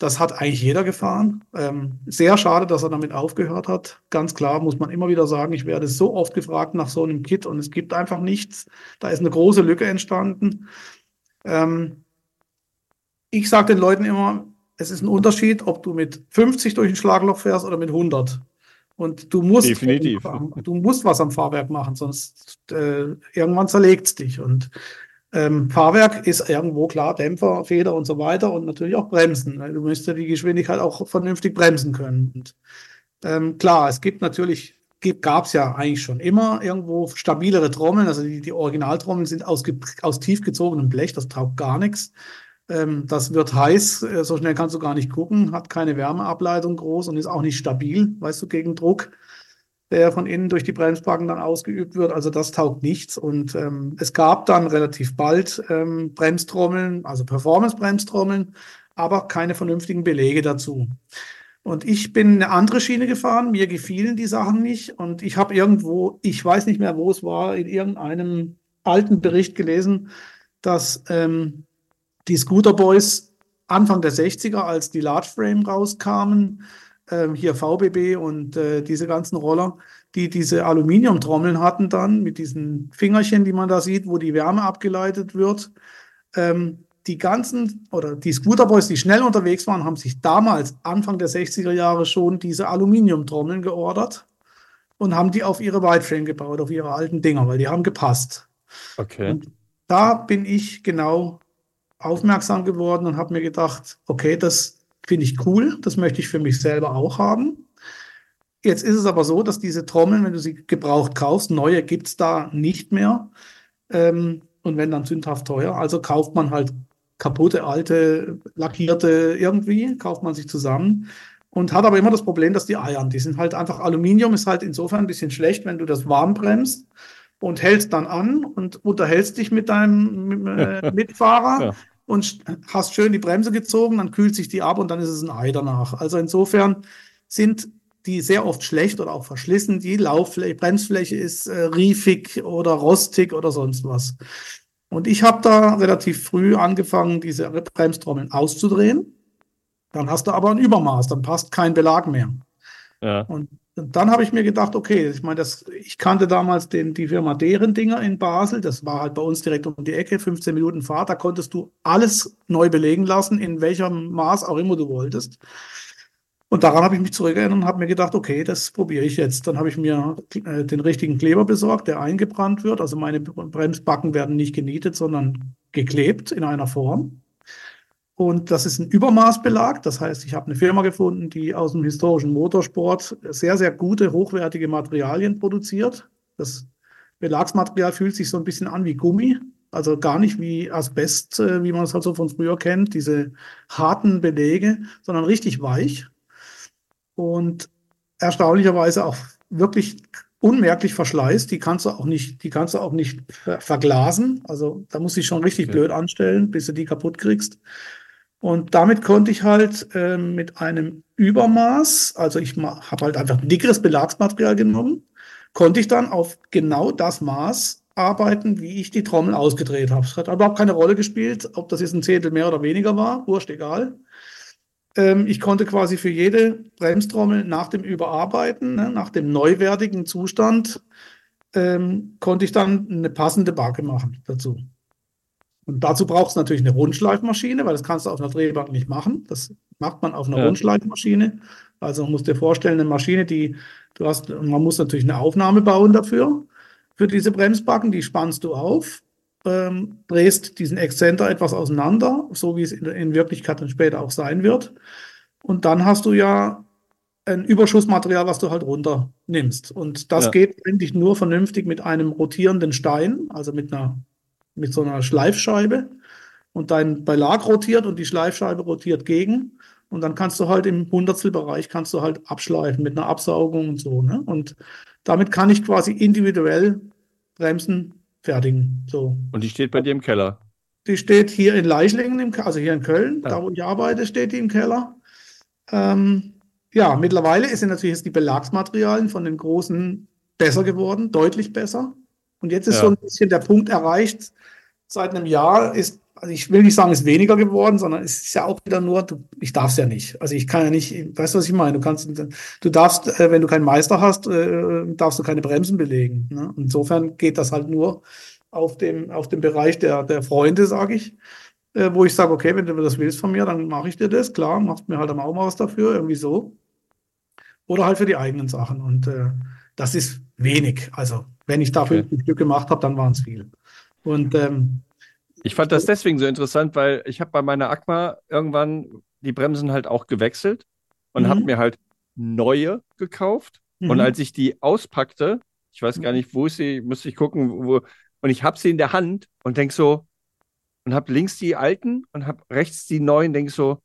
Das hat eigentlich jeder gefahren. Ähm, sehr schade, dass er damit aufgehört hat. Ganz klar muss man immer wieder sagen, ich werde so oft gefragt nach so einem Kit und es gibt einfach nichts. Da ist eine große Lücke entstanden. Ähm, ich sage den Leuten immer, es ist ein Unterschied, ob du mit 50 durch ein Schlagloch fährst oder mit 100. Und du musst, Definitiv. du musst was am Fahrwerk machen, sonst äh, irgendwann zerlegt es dich. Und ähm, Fahrwerk ist irgendwo klar, Dämpfer, Feder und so weiter und natürlich auch Bremsen. Du müsstest die Geschwindigkeit auch vernünftig bremsen können. Und, ähm, klar, es gibt natürlich, gab es ja eigentlich schon immer irgendwo stabilere Trommeln. Also die, die Originaltrommeln sind aus, aus tief Blech, das taugt gar nichts. Ähm, das wird heiß, äh, so schnell kannst du gar nicht gucken, hat keine Wärmeableitung groß und ist auch nicht stabil, weißt du, gegen Druck der von innen durch die Bremsbacken dann ausgeübt wird. Also das taugt nichts. Und ähm, es gab dann relativ bald ähm, Bremstrommeln, also Performance-Bremstrommeln, aber keine vernünftigen Belege dazu. Und ich bin eine andere Schiene gefahren, mir gefielen die Sachen nicht. Und ich habe irgendwo, ich weiß nicht mehr, wo es war, in irgendeinem alten Bericht gelesen, dass ähm, die Scooter Boys Anfang der 60er, als die Large Frame rauskamen, hier VBB und äh, diese ganzen Roller, die diese Aluminiumtrommeln hatten dann mit diesen Fingerchen, die man da sieht, wo die Wärme abgeleitet wird. Ähm, die ganzen oder die Scooterboys, die schnell unterwegs waren, haben sich damals Anfang der 60er Jahre schon diese Aluminiumtrommeln geordert und haben die auf ihre Whiteframe gebaut, auf ihre alten Dinger, weil die haben gepasst. Okay. Und da bin ich genau aufmerksam geworden und habe mir gedacht, okay, das finde ich cool, das möchte ich für mich selber auch haben. Jetzt ist es aber so, dass diese Trommeln, wenn du sie gebraucht kaufst, neue gibt es da nicht mehr. Ähm, und wenn dann sündhaft teuer. Also kauft man halt kaputte, alte, lackierte irgendwie, kauft man sich zusammen und hat aber immer das Problem, dass die eiern, die sind halt einfach, Aluminium ist halt insofern ein bisschen schlecht, wenn du das warm bremst und hältst dann an und unterhältst dich mit deinem äh, Mitfahrer ja. Und hast schön die Bremse gezogen, dann kühlt sich die ab und dann ist es ein Ei danach. Also insofern sind die sehr oft schlecht oder auch verschlissen. Die Lauffläche, Bremsfläche ist äh, riefig oder rostig oder sonst was. Und ich habe da relativ früh angefangen, diese Bremstrommeln auszudrehen. Dann hast du aber ein Übermaß, dann passt kein Belag mehr. Ja. Und dann habe ich mir gedacht, okay, ich meine, das, ich kannte damals den, die Firma deren Dinger in Basel, das war halt bei uns direkt um die Ecke, 15 Minuten Fahrt, da konntest du alles neu belegen lassen, in welchem Maß auch immer du wolltest. Und daran habe ich mich zurückerinnert und habe mir gedacht, okay, das probiere ich jetzt. Dann habe ich mir äh, den richtigen Kleber besorgt, der eingebrannt wird. Also meine Bremsbacken werden nicht genietet, sondern geklebt in einer Form. Und das ist ein Übermaßbelag. Das heißt, ich habe eine Firma gefunden, die aus dem historischen Motorsport sehr, sehr gute, hochwertige Materialien produziert. Das Belagsmaterial fühlt sich so ein bisschen an wie Gummi. Also gar nicht wie Asbest, äh, wie man es halt so von früher kennt, diese harten Belege, sondern richtig weich und erstaunlicherweise auch wirklich unmerklich Verschleiß. Die kannst du auch nicht, die kannst du auch nicht verglasen. Also da muss ich schon richtig okay. blöd anstellen, bis du die kaputt kriegst. Und damit konnte ich halt äh, mit einem Übermaß, also ich habe halt einfach dickeres Belagsmaterial genommen, konnte ich dann auf genau das Maß arbeiten, wie ich die Trommel ausgedreht habe. Es hat überhaupt keine Rolle gespielt, ob das jetzt ein Zehntel mehr oder weniger war, wurscht egal. Ähm, ich konnte quasi für jede Bremstrommel nach dem Überarbeiten, ne, nach dem neuwertigen Zustand, ähm, konnte ich dann eine passende Backe machen dazu. Und dazu braucht es natürlich eine Rundschleifmaschine, weil das kannst du auf einer Drehbank nicht machen. Das macht man auf einer ja. Rundschleifmaschine. Also man muss dir vorstellen, eine Maschine, die du hast, man muss natürlich eine Aufnahme bauen dafür, für diese Bremsbacken, die spannst du auf ähm, drehst diesen Exzenter etwas auseinander, so wie es in, in Wirklichkeit dann später auch sein wird. Und dann hast du ja ein Überschussmaterial, was du halt runternimmst. Und das ja. geht eigentlich nur vernünftig mit einem rotierenden Stein, also mit einer mit so einer Schleifscheibe. Und dein Belag rotiert und die Schleifscheibe rotiert gegen. Und dann kannst du halt im Hundertstelbereich kannst du halt abschleifen mit einer Absaugung und so. Ne? Und damit kann ich quasi individuell Bremsen fertigen. So. Und die steht bei dir im Keller? Die steht hier in Leichlingen, also hier in Köln, ja. da wo ich arbeite, steht die im Keller. Ähm, ja, mittlerweile sind natürlich jetzt die Belagsmaterialien von den großen besser geworden, deutlich besser. Und jetzt ist ja. so ein bisschen der Punkt erreicht, seit einem Jahr ist also ich will nicht sagen, es ist weniger geworden, sondern es ist ja auch wieder nur, du, ich darf es ja nicht. Also ich kann ja nicht, weißt du, was ich meine? Du kannst, du darfst, äh, wenn du keinen Meister hast, äh, darfst du keine Bremsen belegen. Ne? Insofern geht das halt nur auf dem, auf dem Bereich der, der Freunde, sage ich, äh, wo ich sage, okay, wenn du das willst von mir, dann mache ich dir das, klar, machst mir halt auch mal was dafür, irgendwie so. Oder halt für die eigenen Sachen. Und äh, das ist wenig. Also wenn ich dafür okay. ein Stück gemacht habe, dann waren es viel. Und ähm, ich fand das deswegen so interessant, weil ich habe bei meiner Acma irgendwann die Bremsen halt auch gewechselt und mhm. habe mir halt neue gekauft. Mhm. Und als ich die auspackte, ich weiß gar nicht, wo ich sie, müsste ich gucken, wo, und ich habe sie in der Hand und denk so, und habe links die alten und habe rechts die neuen, denk so,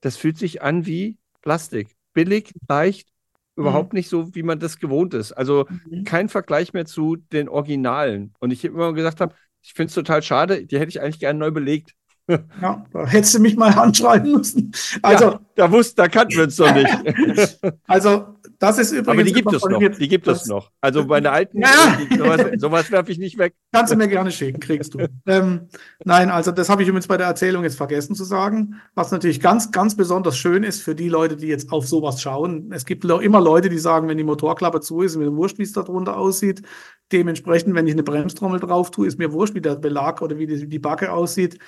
das fühlt sich an wie Plastik. Billig, leicht, überhaupt mhm. nicht so, wie man das gewohnt ist. Also mhm. kein Vergleich mehr zu den Originalen. Und ich immer gesagt habe, ich finde es total schade, die hätte ich eigentlich gerne neu belegt. Ja, da hättest du mich mal anschreiben müssen. Also, ja, da wussten, da kannten wir uns doch nicht. also, das ist übrigens. Aber die gibt es noch. Die gibt es noch. Also meine alten, ja. sowas, sowas werfe ich nicht weg. Kannst du mir gerne schicken, kriegst du. ähm, nein, also das habe ich übrigens bei der Erzählung jetzt vergessen zu sagen. Was natürlich ganz, ganz besonders schön ist für die Leute, die jetzt auf sowas schauen. Es gibt immer Leute, die sagen, wenn die Motorklappe zu ist, mir wurscht, wie es da drunter aussieht. Dementsprechend, wenn ich eine Bremstrommel drauf tue, ist mir wurscht, wie der Belag oder wie die, die Backe aussieht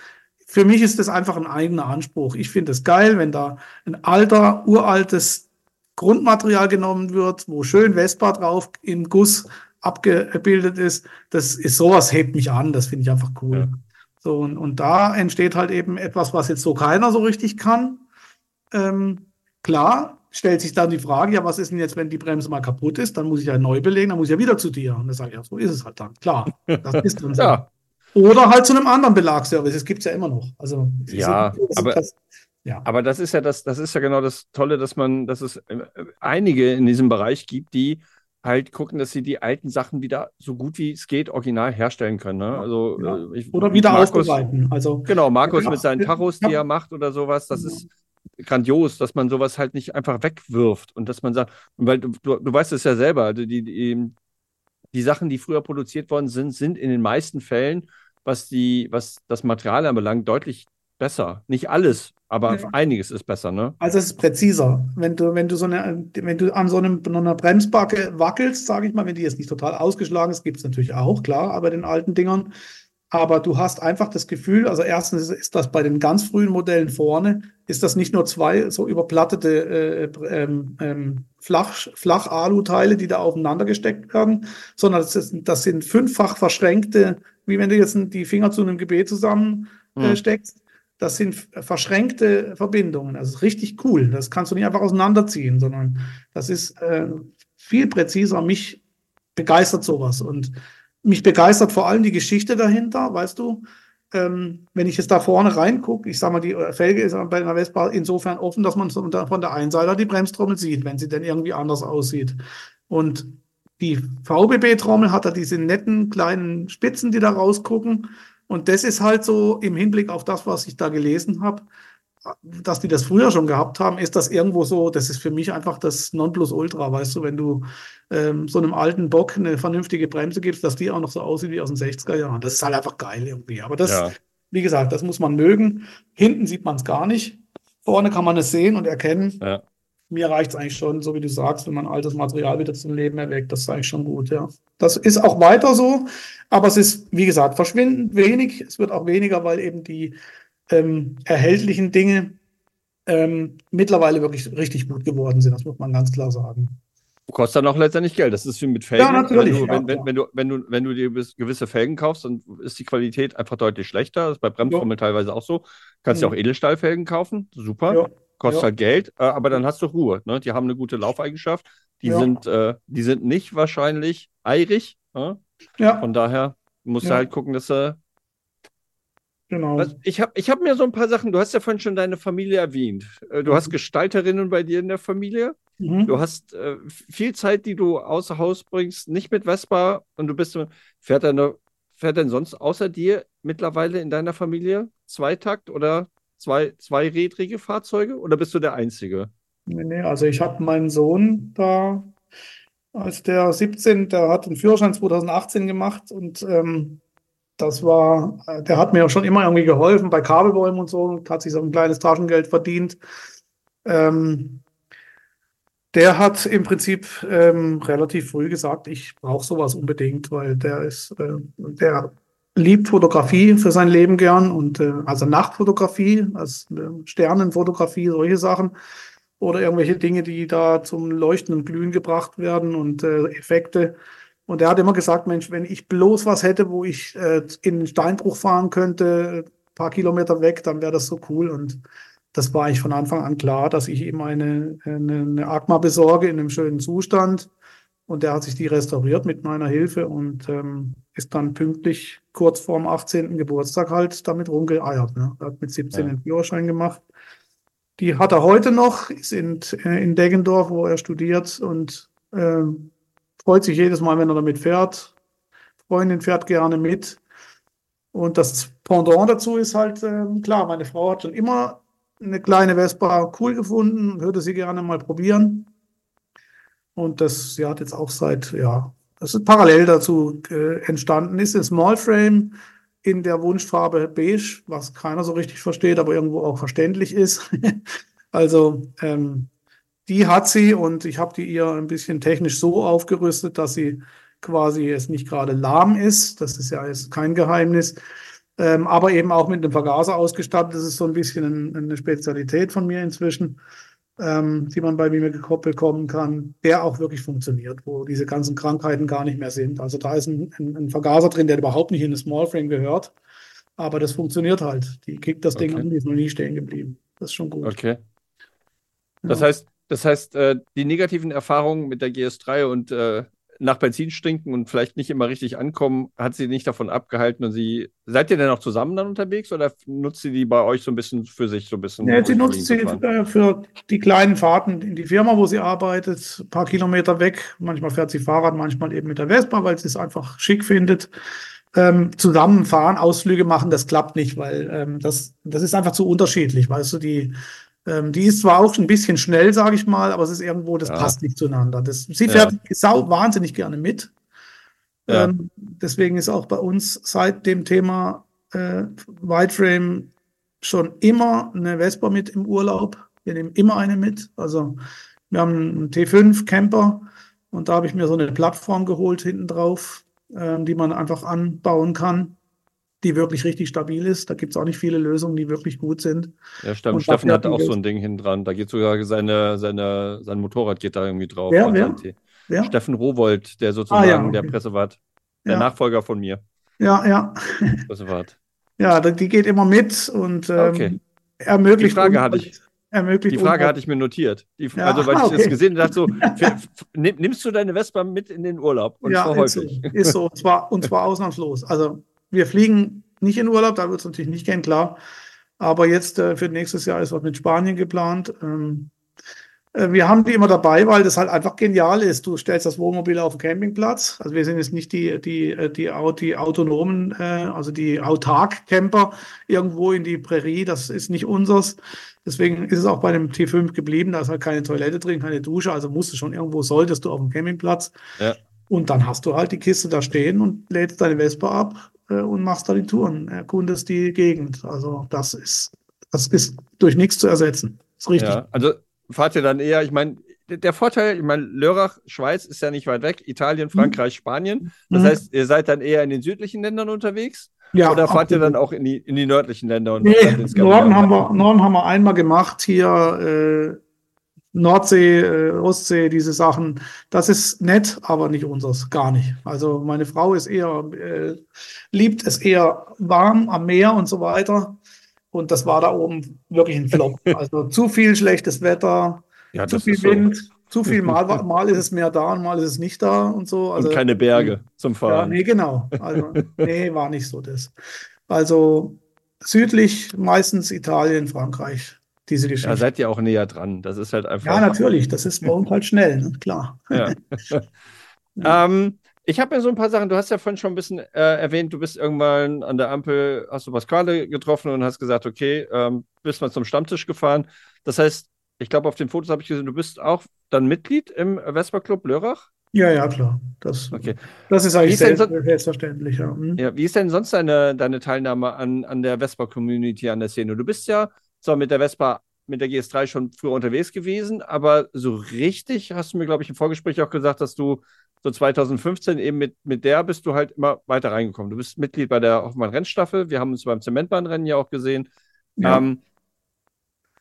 für mich ist das einfach ein eigener Anspruch. Ich finde es geil, wenn da ein alter, uraltes Grundmaterial genommen wird, wo schön Vespa drauf im Guss abgebildet ist. Das ist sowas hebt mich an, das finde ich einfach cool. Ja. So, und, und da entsteht halt eben etwas, was jetzt so keiner so richtig kann. Ähm, klar, stellt sich dann die Frage, ja, was ist denn jetzt, wenn die Bremse mal kaputt ist? Dann muss ich ja neu belegen, dann muss ich ja wieder zu dir. Und dann sage ich, ja, so ist es halt dann. Klar, das ist dann so. ja. Oder halt zu einem anderen Belagsservice. Das gibt es ja immer noch. Also, ja, aber, das, ja. aber das ist ja das, das ist ja genau das Tolle, dass man, dass es äh, einige in diesem Bereich gibt, die halt gucken, dass sie die alten Sachen wieder so gut wie es geht original herstellen können. Ne? Also, ja. Äh, ich, oder wieder Markus, aufbereiten. Also, genau, Markus ja, mit seinen Tachos, die er macht oder sowas, das ist grandios, dass man sowas halt nicht einfach wegwirft und dass man sagt, weil du, du, du weißt es ja selber, also die, die, die Sachen, die früher produziert worden sind, sind in den meisten Fällen was, die, was das Material anbelangt, deutlich besser. Nicht alles, aber ja. einiges ist besser, ne? Also es ist präziser. Wenn du, wenn du so eine, wenn du an so einem, einer Bremsbacke wackelst, sage ich mal, wenn die jetzt nicht total ausgeschlagen ist, gibt es natürlich auch, klar, aber den alten Dingern. Aber du hast einfach das Gefühl, also erstens ist das bei den ganz frühen Modellen vorne, ist das nicht nur zwei so überplattete äh, ähm, ähm, Flach, Flach-Alu-Teile, die da aufeinander gesteckt werden, sondern das, ist, das sind fünffach verschränkte wie wenn du jetzt die Finger zu einem Gebet zusammensteckst. Äh, mhm. Das sind verschränkte Verbindungen. Also richtig cool. Das kannst du nicht einfach auseinanderziehen, sondern das ist äh, viel präziser. Mich begeistert sowas. Und mich begeistert vor allem die Geschichte dahinter, weißt du. Ähm, wenn ich jetzt da vorne reingucke, ich sage mal, die Felge ist bei einer Vespa insofern offen, dass man von der einen Seite die Bremstrommel sieht, wenn sie denn irgendwie anders aussieht. Und die VBB-Trommel hat da diese netten kleinen Spitzen, die da rausgucken. Und das ist halt so im Hinblick auf das, was ich da gelesen habe, dass die das früher schon gehabt haben, ist das irgendwo so, das ist für mich einfach das Nonplusultra, weißt du, wenn du ähm, so einem alten Bock eine vernünftige Bremse gibst, dass die auch noch so aussieht wie aus den 60er Jahren. Das ist halt einfach geil irgendwie. Aber das, ja. wie gesagt, das muss man mögen. Hinten sieht man es gar nicht. Vorne kann man es sehen und erkennen. Ja mir reicht es eigentlich schon, so wie du sagst, wenn man altes Material wieder zum Leben erweckt, das ist eigentlich schon gut, ja. Das ist auch weiter so, aber es ist, wie gesagt, verschwindend wenig. Es wird auch weniger, weil eben die ähm, erhältlichen Dinge ähm, mittlerweile wirklich richtig gut geworden sind. Das muss man ganz klar sagen. Kostet dann auch letztendlich Geld. Das ist wie mit Felgen. Ja, natürlich. Wenn du, wenn, wenn, wenn, du, wenn, du, wenn du dir gewisse Felgen kaufst, dann ist die Qualität einfach deutlich schlechter. Das ist bei Bremstrommel teilweise auch so. Kannst ja mhm. auch Edelstahlfelgen kaufen. Super. Ja kostet halt Geld, äh, aber dann hast du Ruhe. Ne? Die haben eine gute Laufeigenschaft. Die, sind, äh, die sind nicht wahrscheinlich eirig. Ne? Ja. Von daher musst du halt gucken, dass du. Genau. Was, ich habe ich hab mir so ein paar Sachen, du hast ja vorhin schon deine Familie erwähnt. Äh, du mhm. hast Gestalterinnen bei dir in der Familie. Mhm. Du hast äh, viel Zeit, die du außer Haus bringst, nicht mit Vespa und du bist, fährt deine, fährt denn sonst außer dir mittlerweile in deiner Familie Zweitakt oder zwei, zweirädrige Fahrzeuge oder bist du der Einzige? Nee, nee, also ich habe meinen Sohn da, als der 17, der hat den Führerschein 2018 gemacht und ähm, das war, der hat mir schon immer irgendwie geholfen bei Kabelbäumen und so hat sich so ein kleines Taschengeld verdient. Ähm, der hat im Prinzip ähm, relativ früh gesagt, ich brauche sowas unbedingt, weil der ist, äh, der liebt Fotografie für sein Leben gern und äh, also Nachtfotografie, also äh, Sternenfotografie, solche Sachen oder irgendwelche Dinge, die da zum Leuchten und Glühen gebracht werden und äh, Effekte. Und er hat immer gesagt, Mensch, wenn ich bloß was hätte, wo ich äh, in den Steinbruch fahren könnte, ein paar Kilometer weg, dann wäre das so cool. Und das war eigentlich von Anfang an klar, dass ich ihm eine, eine, eine Agma besorge in einem schönen Zustand. Und der hat sich die restauriert mit meiner Hilfe und ähm, ist dann pünktlich kurz vorm 18. Geburtstag halt damit rumgeeiert. Ne? Er hat mit 17 ja. den Führerschein gemacht. Die hat er heute noch, ist in, äh, in Deggendorf, wo er studiert und äh, freut sich jedes Mal, wenn er damit fährt. Freundin fährt gerne mit. Und das Pendant dazu ist halt, äh, klar, meine Frau hat schon immer eine kleine Vespa cool gefunden, würde sie gerne mal probieren. Und das, sie hat jetzt auch seit, ja, das ist parallel dazu äh, entstanden ist, ein Small Frame in der Wunschfarbe beige, was keiner so richtig versteht, aber irgendwo auch verständlich ist. also ähm, die hat sie und ich habe die ihr ein bisschen technisch so aufgerüstet, dass sie quasi jetzt nicht gerade lahm ist. Das ist ja jetzt kein Geheimnis. Ähm, aber eben auch mit einem Vergaser ausgestattet. Das ist so ein bisschen ein, eine Spezialität von mir inzwischen. ähm, die man bei mir bekommen kann, der auch wirklich funktioniert, wo diese ganzen Krankheiten gar nicht mehr sind. Also da ist ein, ein, ein Vergaser drin, der überhaupt nicht in das Smallframe gehört, aber das funktioniert halt. Die kickt das Ding Okay. an, die ist noch nie stehen geblieben. Das ist schon gut. Okay. Das heißt, das heißt, äh, die negativen Erfahrungen mit der GS3 und äh, nach Benzin stinken und vielleicht nicht immer richtig ankommen, hat sie nicht davon abgehalten und sie, seid ihr denn auch zusammen dann unterwegs oder nutzt sie die bei euch so ein bisschen für sich, so ein bisschen? Nee, sie nutzt sie äh, für die kleinen Fahrten in die Firma, wo sie arbeitet, ein paar Kilometer weg. Manchmal fährt sie Fahrrad, manchmal eben mit der Vespa, weil sie es einfach schick findet. Ähm, zusammenfahren, Ausflüge machen, das klappt nicht, weil ähm, das, das ist einfach zu unterschiedlich. Weißt du, die, ähm, die ist zwar auch ein bisschen schnell, sage ich mal, aber es ist irgendwo, das Ja. passt nicht zueinander. Das, sie Ja. fährt sau wahnsinnig gerne mit. Ja. Ähm, deswegen ist auch bei uns seit dem Thema äh, Wideframe schon immer eine Vespa mit im Urlaub. Wir nehmen immer eine mit. Also wir haben einen T5 Camper und da habe ich mir so eine Plattform geholt hinten drauf, ähm, die man einfach anbauen kann, die wirklich richtig stabil ist. Da gibt es auch nicht viele Lösungen, die wirklich gut sind. Ja, stimmt. Steffen hat auch so ein Ding hinten dran. Da geht sogar seine, seine, sein Motorrad geht da irgendwie drauf. Wer, wer? Ja, Steffen Rowold, der sozusagen Ah, ja, okay. der Pressewart, der ja, Nachfolger von mir. ja, ja. Pressewart. Ja, die geht immer mit und ähm, Okay. ermöglicht Die Frage hatte ich- ermöglicht Die Frage hatte ich mir notiert. Die, Ja, also, weil ich okay. das gesehen dachte so, nimmst du deine Vespa mit in den Urlaub? Und zwar ist so, ist so. Und zwar, und zwar ausnahmslos. Also wir fliegen nicht in Urlaub, da wird es natürlich nicht gehen, klar. Aber jetzt äh, für nächstes Jahr ist was mit Spanien geplant. Ähm, äh, wir haben die immer dabei, weil das halt einfach genial ist. Du stellst das Wohnmobil auf den Campingplatz. Also wir sind jetzt nicht die, die, äh, die, die autonomen, äh, also die Autark-Camper irgendwo in die Prärie. Das ist nicht unseres. Deswegen ist es auch bei dem T5 geblieben. Da ist halt keine Toilette drin, keine Dusche. Also musst du schon irgendwo, solltest du auf dem Campingplatz. Ja. Und dann hast du halt die Kiste da stehen und lädst deine Vespa ab äh, und machst da die Touren, erkundest die Gegend. Also das ist, das ist durch nichts zu ersetzen. ist richtig. Ja, also fahrt ihr dann eher, ich meine, der Vorteil, ich meine, Lörrach, Schweiz ist ja nicht weit weg, Italien, Frankreich, Spanien. Das Mhm. heißt, ihr seid dann eher in den südlichen Ländern unterwegs? Ja, Oder fahrt ihr dann auch in die, in die nördlichen Länder? Und Nee, Norden haben, wir? Norden haben wir einmal gemacht, hier äh, Nordsee, äh, Ostsee, diese Sachen. Das ist nett, aber nicht unseres, gar nicht. Also meine Frau ist eher, äh, liebt es eher warm am Meer und so weiter. Und das war da oben wirklich ein Flop. Also zu viel schlechtes Wetter, Ja, zu viel ist so. Wind, zu viel mal, mal ist es mehr da und mal ist es nicht da und so. Also, Und keine Berge zum ja, Fahren. nee, genau. Also, nee, war nicht so das. Also südlich meistens Italien, Frankreich, diese Da Geschichte. seid ihr auch näher dran. Das ist halt einfach. Ja, natürlich, das ist bei uns halt schnell, ne? klar. Ja. ähm, ich habe mir so ein paar Sachen, du hast ja vorhin schon ein bisschen äh, erwähnt, du bist irgendwann an der Ampel, hast du Pasquale getroffen und hast gesagt, okay, ähm, bist mal zum Stammtisch gefahren. Das heißt, ich glaube, auf den Fotos habe ich gesehen, du bist auch dann Mitglied im Vespa Club Lörrach. Ja, ja, klar. Das, Okay. das ist eigentlich ist selbst, so- selbstverständlich. Ja. Hm. Ja, wie ist denn sonst deine, deine Teilnahme an, an der Vespa-Community, an der Szene? Du bist ja zwar mit der Vespa, mit der GS3 schon früher unterwegs gewesen, aber so richtig hast du mir, glaube ich, im Vorgespräch auch gesagt, dass du so 2015 eben mit, mit der bist du halt immer weiter reingekommen. Du bist Mitglied bei der Hoffmann-Rennstaffel. Wir haben uns beim Zementbahnrennen ja auch gesehen. Ja. Ähm,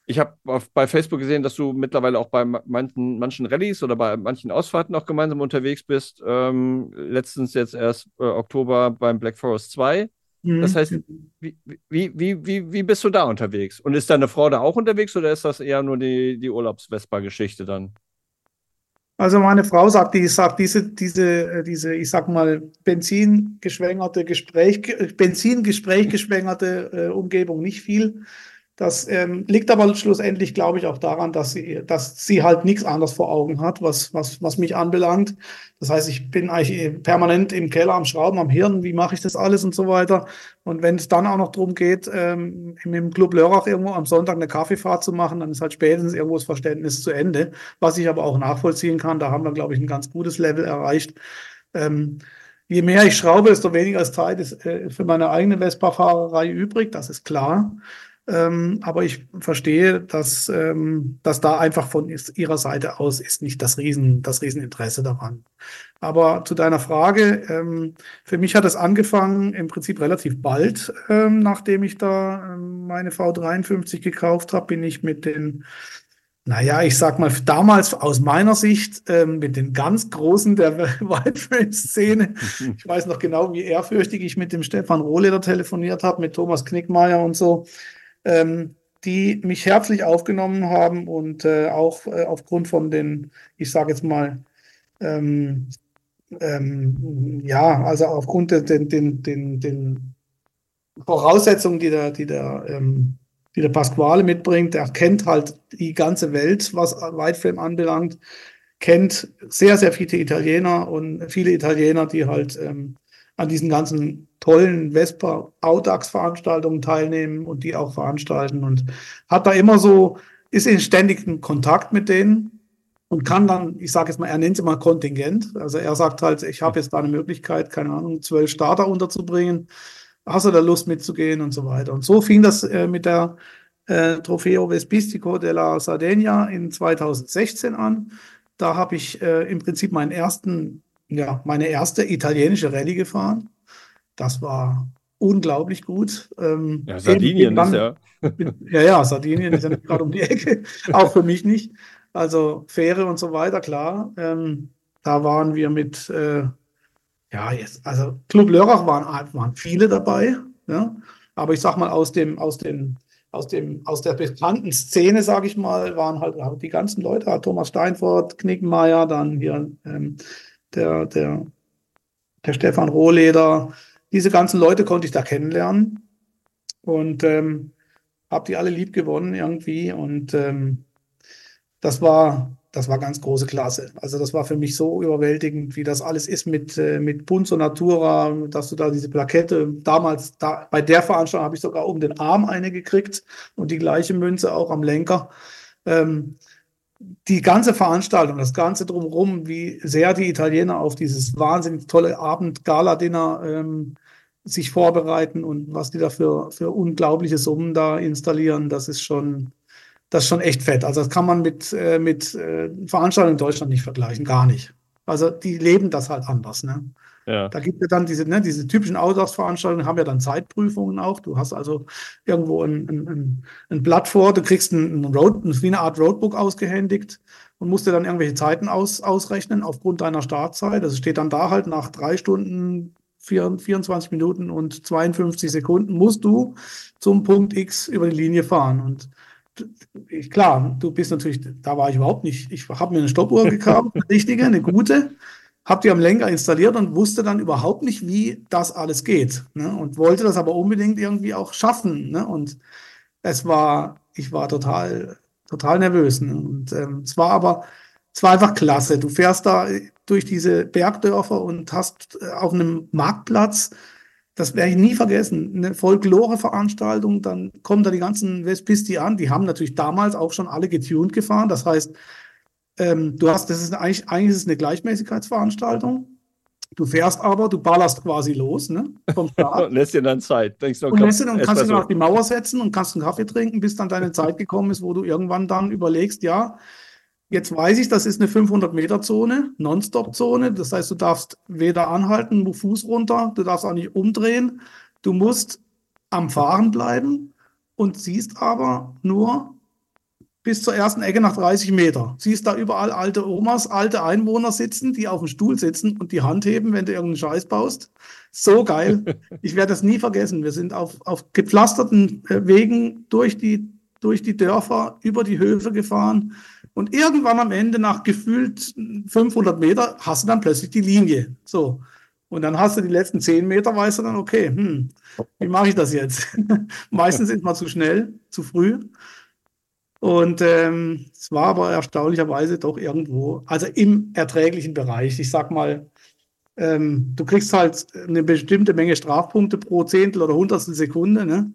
ich habe bei Facebook gesehen, dass du mittlerweile auch bei ma- manchen, manchen Rallyes oder bei manchen Ausfahrten auch gemeinsam unterwegs bist. Ähm, letztens jetzt erst äh, Oktober beim Black Forest 2. Hm. das heißt- Wie, wie, wie, wie, wie bist du da unterwegs? Und ist deine Frau da auch unterwegs oder ist das eher nur die, die Urlaubs-Vespa-Geschichte dann? Also meine Frau sagt, die sagt diese, diese, äh, diese, ich sag mal, benzingeschwängerte Gespräch, Benzingespräch geschwängerte äh, Umgebung nicht viel. Das ähm, liegt aber schlussendlich, glaube ich, auch daran, dass sie, dass sie halt nichts anderes vor Augen hat, was, was, was mich anbelangt. Das heißt, ich bin eigentlich permanent im Keller am Schrauben, am Hirn, wie mache ich das alles und so weiter. Und wenn es dann auch noch darum geht, ähm, im Club Lörrach irgendwo am Sonntag eine Kaffeefahrt zu machen, dann ist halt spätestens irgendwo das Verständnis zu Ende, was ich aber auch nachvollziehen kann. Da haben wir, glaube ich, ein ganz gutes Level erreicht. Ähm, je mehr ich schraube, desto weniger Zeit ist äh, für meine eigene Vespa-Fahrerei übrig, das ist klar. Ähm, aber ich verstehe, dass, ähm, dass da einfach von ihrer Seite aus ist nicht das Riesen, das Rieseninteresse daran. Aber zu deiner Frage, ähm, für mich hat es angefangen im Prinzip relativ bald, ähm, nachdem ich da ähm, meine V53 gekauft habe, bin ich mit den Naja, ich sag mal, damals aus meiner Sicht ähm, mit den ganz Großen der Wildframe-Szene, ich weiß noch genau, wie ehrfürchtig ich mit dem Stefan Rohleder telefoniert habe, mit Thomas Knickmeier und so, ähm, die mich herzlich aufgenommen haben und äh, auch äh, aufgrund von den, ich sage jetzt mal, ähm, ähm, ja, also aufgrund der den, den, den, den Voraussetzungen, die der, die der ähm, die der Pasquale mitbringt. Er kennt halt die ganze Welt, was Whiteframe anbelangt, kennt sehr, sehr viele Italiener und viele Italiener, die halt ähm, an diesen ganzen tollen Vespa Audax-Veranstaltungen teilnehmen und die auch veranstalten und hat da immer so, ist in ständigem Kontakt mit denen und kann dann, ich sage jetzt mal, er nennt es mal Kontingent. Also er sagt halt, ich habe jetzt da eine Möglichkeit, keine Ahnung, zwölf Starter unterzubringen hast du da Lust mitzugehen und so weiter. Und so fing das äh, mit der äh, Trofeo Vespistico della Sardegna in 2016 an. Da habe ich äh, im Prinzip meinen ersten, ja, meine erste italienische Rallye gefahren. Das war unglaublich gut. Ähm, ja, Sardinien dann, ist ja. ja, ja, Sardinien ist ja nicht gerade um die Ecke, auch für mich nicht. Also Fähre und so weiter, klar. Ähm, da waren wir mit äh, ja, jetzt, also Club Lörrach waren, waren viele dabei, ja? aber ich sag mal, aus dem, aus dem, aus dem, aus der bekannten Szene, sage ich mal, waren halt die ganzen Leute, Thomas Steinfort, Knickenmeier, dann hier ähm, der, der, der Stefan Rohleder, diese ganzen Leute konnte ich da kennenlernen und ähm, habe die alle lieb gewonnen irgendwie und ähm, das war das war ganz große Klasse. Also das war für mich so überwältigend, wie das alles ist mit, äh, mit Punzo Natura, dass du da diese Plakette, damals da, bei der Veranstaltung habe ich sogar um den Arm eine gekriegt und die gleiche Münze auch am Lenker. Ähm, die ganze Veranstaltung, das Ganze drumherum, wie sehr die Italiener auf dieses wahnsinnig tolle Abend-Gala-Dinner ähm, sich vorbereiten und was die da für, für unglaubliche Summen da installieren, das ist schon, das ist schon echt fett. Also das kann man mit, äh, mit äh, Veranstaltungen in Deutschland nicht vergleichen, gar nicht. Also die leben das halt anders. Ne? Ja. Da gibt es dann diese, ne, diese typischen Outdoors-Veranstaltungen, haben ja dann Zeitprüfungen auch. Du hast also irgendwo ein, ein, ein Blatt vor, du kriegst ein, Road, wie eine Art Roadbook ausgehändigt und musst dir dann irgendwelche Zeiten aus, ausrechnen aufgrund deiner Startzeit. Also steht dann da halt nach drei Stunden 24 Minuten und 52 Sekunden musst du zum Punkt X über die Linie fahren. Und ich, klar, du bist natürlich, da war ich überhaupt nicht. Ich habe mir eine Stoppuhr gekauft, eine richtige, eine gute, habe die am Lenker installiert und wusste dann überhaupt nicht, wie das alles geht. Ne? Und wollte das aber unbedingt irgendwie auch schaffen. Ne? Und es war, ich war total, total nervös. Ne? Und ähm, es war aber, es war einfach klasse. Du fährst da durch diese Bergdörfer und hast äh, auf einem Marktplatz das werde ich nie vergessen, eine Folklore-Veranstaltung, dann kommen da die ganzen Vespisti an, die haben natürlich damals auch schon alle getuned gefahren, das heißt, ähm, du hast, das ist eigentlich, eigentlich ist es eine Gleichmäßigkeitsveranstaltung, Du fährst aber, du ballerst quasi los, ne? Vom Start. lässt dir dann Zeit. Denkst du, und lässt dir, und kannst dich auf die Mauer setzen und kannst einen Kaffee trinken, bis dann deine Zeit gekommen ist, wo du irgendwann dann überlegst, ja, Jetzt weiß ich, das ist eine 500-Meter-Zone, Non-Stop-Zone. Das heißt, du darfst weder anhalten, Fuß runter, du darfst auch nicht umdrehen. Du musst am Fahren bleiben und siehst aber nur bis zur ersten Ecke nach 30 Meter. Siehst da überall alte Omas, alte Einwohner sitzen, die auf dem Stuhl sitzen und die Hand heben, wenn du irgendeinen Scheiß baust. So geil. Ich werde das nie vergessen. Wir sind auf, auf gepflasterten äh, Wegen durch die, durch die Dörfer, über die Höfe gefahren und irgendwann am Ende, nach gefühlt 500 Meter, hast du dann plötzlich die Linie. So. Und dann hast du die letzten 10 Meter, weißt du dann, okay, hm, wie mache ich das jetzt? Meistens ist man zu schnell, zu früh. Und ähm, es war aber erstaunlicherweise doch irgendwo, also im erträglichen Bereich. Ich sag mal, ähm, du kriegst halt eine bestimmte Menge Strafpunkte pro Zehntel oder Hundertstel Sekunde. Ne?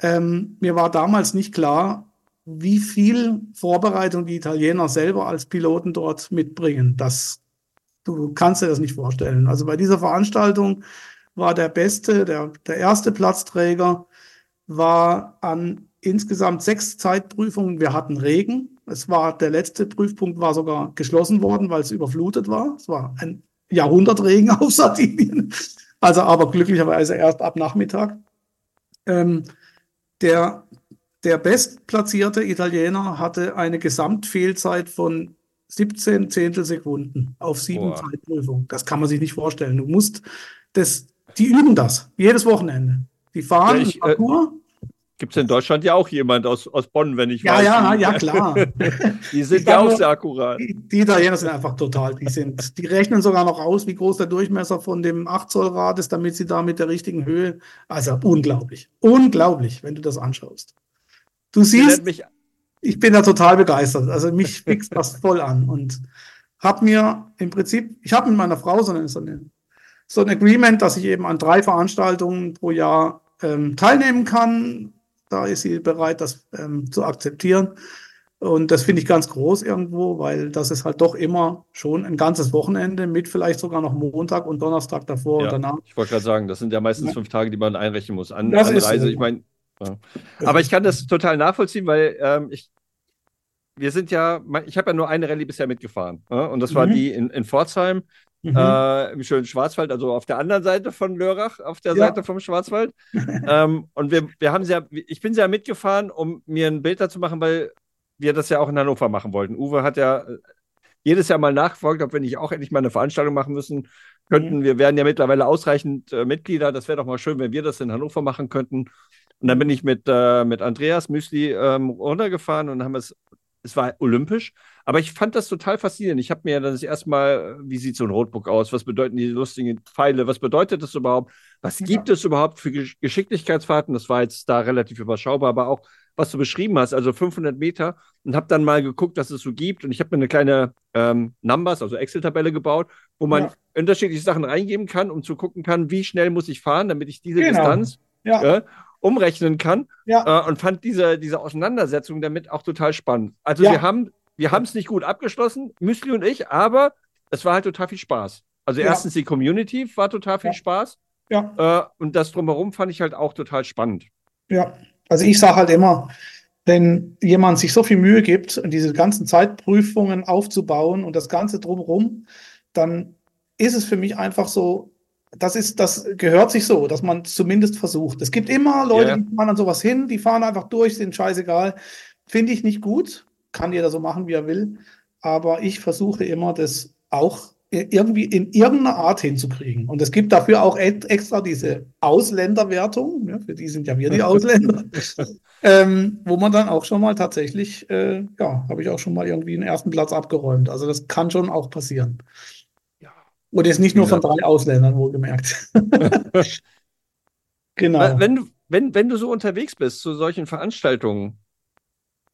Ähm, mir war damals nicht klar, wie viel Vorbereitung die Italiener selber als Piloten dort mitbringen. Das, du kannst dir das nicht vorstellen. Also bei dieser Veranstaltung war der beste, der, der erste Platzträger war an insgesamt sechs Zeitprüfungen. Wir hatten Regen. Es war, der letzte Prüfpunkt war sogar geschlossen worden, weil es überflutet war. Es war ein Jahrhundertregen auf Sardinien. Also aber glücklicherweise erst ab Nachmittag. Ähm, der der bestplatzierte Italiener hatte eine Gesamtfehlzeit von 17 Zehntelsekunden auf sieben Boah. Zeitprüfungen. Das kann man sich nicht vorstellen. Du musst das, die üben das jedes Wochenende. Die fahren Ja, ich, einen äh, Parcours. Gibt es in Deutschland ja auch jemand aus, aus Bonn, wenn ich Ja, weiß. ja, wie- ja, klar. Die sind ja auch sehr akkurat. Die, die Italiener sind einfach total, die sind, die rechnen sogar noch aus, wie groß der Durchmesser von dem 8 Zoll Rad ist, damit sie da mit der richtigen Höhe, also unglaublich, unglaublich, wenn du das anschaust. Du Sie siehst, mich, ich bin da total begeistert, also mich fixt das voll an und habe mir im Prinzip, ich habe mit meiner Frau so, eine, so, eine, so ein Agreement, dass ich eben an drei Veranstaltungen pro Jahr ähm, teilnehmen kann. Da ist sie bereit, das ähm, zu akzeptieren. Und das finde ich ganz groß irgendwo, weil das ist halt doch immer schon ein ganzes Wochenende mit vielleicht sogar noch Montag und Donnerstag davor Ja. und danach. ich wollte gerade sagen, das sind ja meistens fünf Tage, die man einrechnen muss. An, Das ist Anreise, so. ich meine, ja. aber ich kann das total nachvollziehen, weil ähm, ich, wir sind ja, ich habe ja nur eine Rallye bisher mitgefahren. Ja? Und das war Mhm. die in, in Pforzheim. Mhm. äh, im schönen Schwarzwald, also auf der anderen Seite von Lörrach, auf der Ja. Seite vom Schwarzwald. ähm, und wir, wir haben sie ja, ich bin sie ja mitgefahren, um mir ein Bild dazu machen, weil wir das ja auch in Hannover machen wollten. Uwe hat ja äh, jedes Jahr mal nachgefragt, ob wir nicht auch endlich mal eine Veranstaltung machen müssen könnten. Wir werden ja mittlerweile ausreichend äh, Mitglieder. Das wäre doch mal schön, wenn wir das in Hannover machen könnten. Und dann bin ich mit, äh, mit Andreas Müsli ähm, runtergefahren und haben es, es war olympisch, aber ich fand das total faszinierend. Ich habe mir dann das erste Mal, wie sieht so ein Roadbook aus? Was bedeuten die lustigen Pfeile? Was bedeutet das überhaupt? Was Ja. gibt es überhaupt für Gesch Geschicklichkeitsfahrten? Das war jetzt da relativ überschaubar, aber auch, was du beschrieben hast, also 500 Meter und habe dann mal geguckt, was es so gibt. Und ich habe mir eine kleine ähm, Numbers, also Excel-Tabelle gebaut, wo man Ja. unterschiedliche Sachen reingeben kann, um zu gucken kann, wie schnell muss ich fahren, damit ich diese Genau. Distanz Ja, äh, umrechnen kann. ja, Äh, und fand diese, diese Auseinandersetzung damit auch total spannend. Also wir haben wir haben es nicht gut abgeschlossen, Müsli und ich, aber es war halt total viel Spaß. Also Ja. erstens die Community war total viel Ja. Spaß ja. äh, und das drumherum fand ich halt auch total spannend. Ja, also ich sage halt immer, wenn jemand sich so viel Mühe gibt, diese ganzen Zeitprüfungen aufzubauen und das Ganze drumherum, dann ist es für mich einfach so, das ist, das gehört sich so, dass man es zumindest versucht. Es gibt immer Leute, Ja. die fahren an sowas hin, die fahren einfach durch, sind scheißegal. Finde ich nicht gut. Kann jeder so machen, wie er will. Aber ich versuche immer, das auch irgendwie in irgendeiner Art hinzukriegen. Und es gibt dafür auch extra diese Ausländerwertung, ja, für die sind ja wir die Ausländer, ähm, wo man dann auch schon mal tatsächlich, äh, ja, habe ich auch schon mal irgendwie einen ersten Platz abgeräumt. Also das kann schon auch passieren. Ja. Und jetzt nicht nur von drei Ausländern, wohlgemerkt. genau. Wenn wenn, wenn du so unterwegs bist zu solchen Veranstaltungen,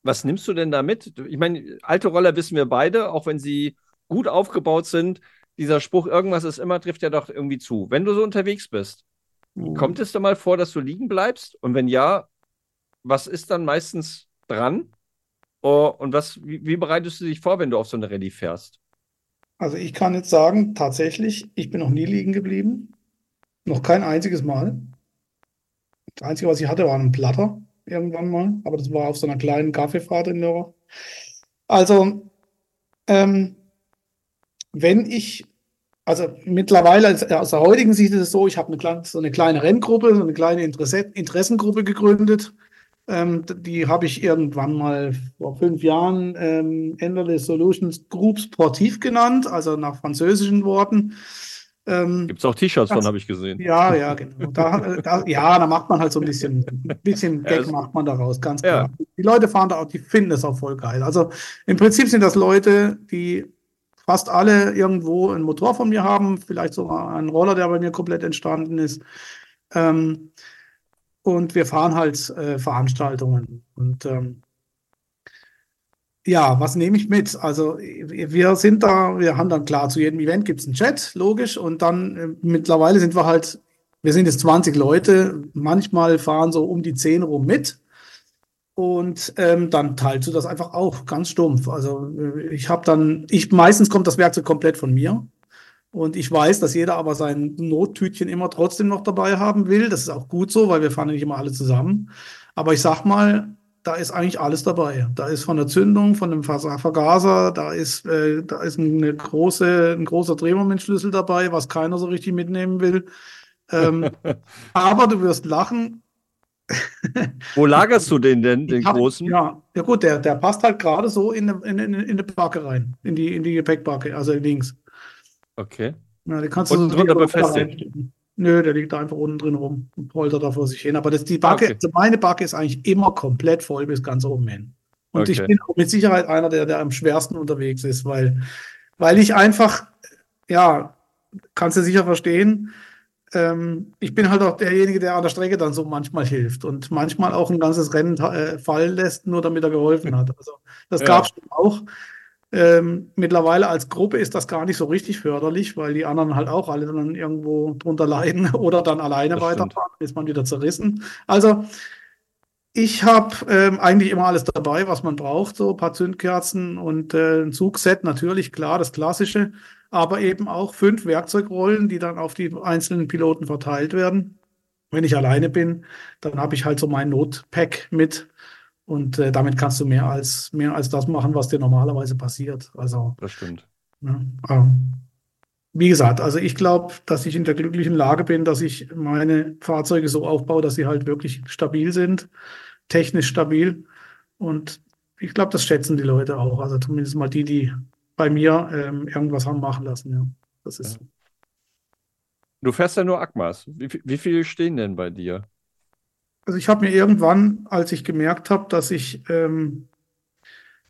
was nimmst du denn da mit? Ich meine, alte Roller wissen wir beide, auch wenn sie gut aufgebaut sind. Dieser Spruch, irgendwas ist immer, trifft ja doch irgendwie zu. Wenn du so unterwegs bist, Mhm. Kommt es da mal vor, dass du liegen bleibst? Und wenn ja, was ist dann meistens dran? Oh, und was, wie, wie bereitest du dich vor, wenn du auf so eine Rallye fährst? Also ich kann jetzt sagen, tatsächlich, ich bin noch nie liegen geblieben. Noch kein einziges Mal. Das Einzige, was ich hatte, war ein Platter irgendwann mal, aber das war auf so einer kleinen Kaffeefahrt in Lörrach. Also, ähm, wenn ich, also mittlerweile als- aus der heutigen Sicht ist es so, ich habe eine so eine kleine Renngruppe, so eine kleine Interesse, Interessengruppe gegründet. Ähm, die habe ich irgendwann mal vor fünf Jahren ähm, Enderless Solutions Group Sportiv genannt, also nach französischen Worten. Ähm, Gibt es auch T-Shirts von, Das- habe ich gesehen. ja, ja, genau. Da, da, ja, da macht man halt so ein bisschen, ein bisschen Ja, Gag das- macht man daraus, ganz Ja. klar. Die Leute fahren da auch, die finden es auch voll geil. Also im Prinzip sind das Leute, die fast alle irgendwo einen Motor von mir haben, vielleicht sogar einen Roller, der bei mir komplett entstanden ist. Ähm, und wir fahren halt äh, Veranstaltungen. Und ähm, ja, was nehme ich mit? Also wir sind da, wir haben dann klar, zu jedem Event gibt es einen Chat, logisch. Und dann äh, mittlerweile sind wir halt, wir sind jetzt 20 Leute, manchmal fahren so um die 10 rum mit. Und ähm, dann teilst du das einfach auch ganz stumpf. Also äh, ich habe dann, ich meistens kommt das Werkzeug komplett von mir. Und ich weiß, dass jeder aber sein Nottütchen immer trotzdem noch dabei haben will. Das ist auch gut so, weil wir fahren nicht immer alle zusammen. Aber ich sag mal, da ist eigentlich alles dabei. Da ist von der Zündung, von dem Vergaser, da ist, äh, da ist eine große, ein großer Drehmomentschlüssel dabei, was keiner so richtig mitnehmen will. Ähm, aber du wirst lachen. Wo lagerst du den denn, den hab, großen? Ja, ja gut, der, der passt halt gerade so in, in, in, in die Backe rein, in die, in die Gepäckbacke, also links. Okay. Ja, den kannst du drunter befestigt? Nö, der liegt einfach unten drin rum und poltert da vor sich hin. Aber das, die Backe, okay. also meine Backe ist eigentlich immer komplett voll bis ganz oben hin. Und okay. ich bin auch mit Sicherheit einer, der, der am schwersten unterwegs ist, weil, weil ich einfach, ja, kannst du sicher verstehen, ähm, ich bin halt auch derjenige, der an der Strecke dann so manchmal hilft und manchmal auch ein ganzes Rennen äh, fallen lässt, nur damit er geholfen hat. Also das ja. gab es auch. Ähm, mittlerweile als Gruppe ist das gar nicht so richtig förderlich, weil die anderen halt auch alle dann irgendwo drunter leiden oder dann alleine das weiterfahren, stimmt. ist man wieder zerrissen. Also ich habe ähm, eigentlich immer alles dabei, was man braucht, so ein paar Zündkerzen und äh, ein Zugset natürlich, klar, das Klassische, aber eben auch fünf Werkzeugrollen, die dann auf die einzelnen Piloten verteilt werden. Wenn ich alleine bin, dann habe ich halt so mein Notpack mit, und äh, damit kannst du mehr als, mehr als das machen, was dir normalerweise passiert. Also, das stimmt. Ja, ähm, wie gesagt, also ich glaube, dass ich in der glücklichen Lage bin, dass ich meine Fahrzeuge so aufbaue, dass sie halt wirklich stabil sind, technisch stabil. Und ich glaube, das schätzen die Leute auch. Also zumindest mal die, die bei mir ähm, irgendwas haben machen lassen. Ja, das ist. Ja. Du fährst ja nur Akmas. Wie, wie viele stehen denn bei dir? Also ich habe mir irgendwann, als ich gemerkt habe, dass ich ähm,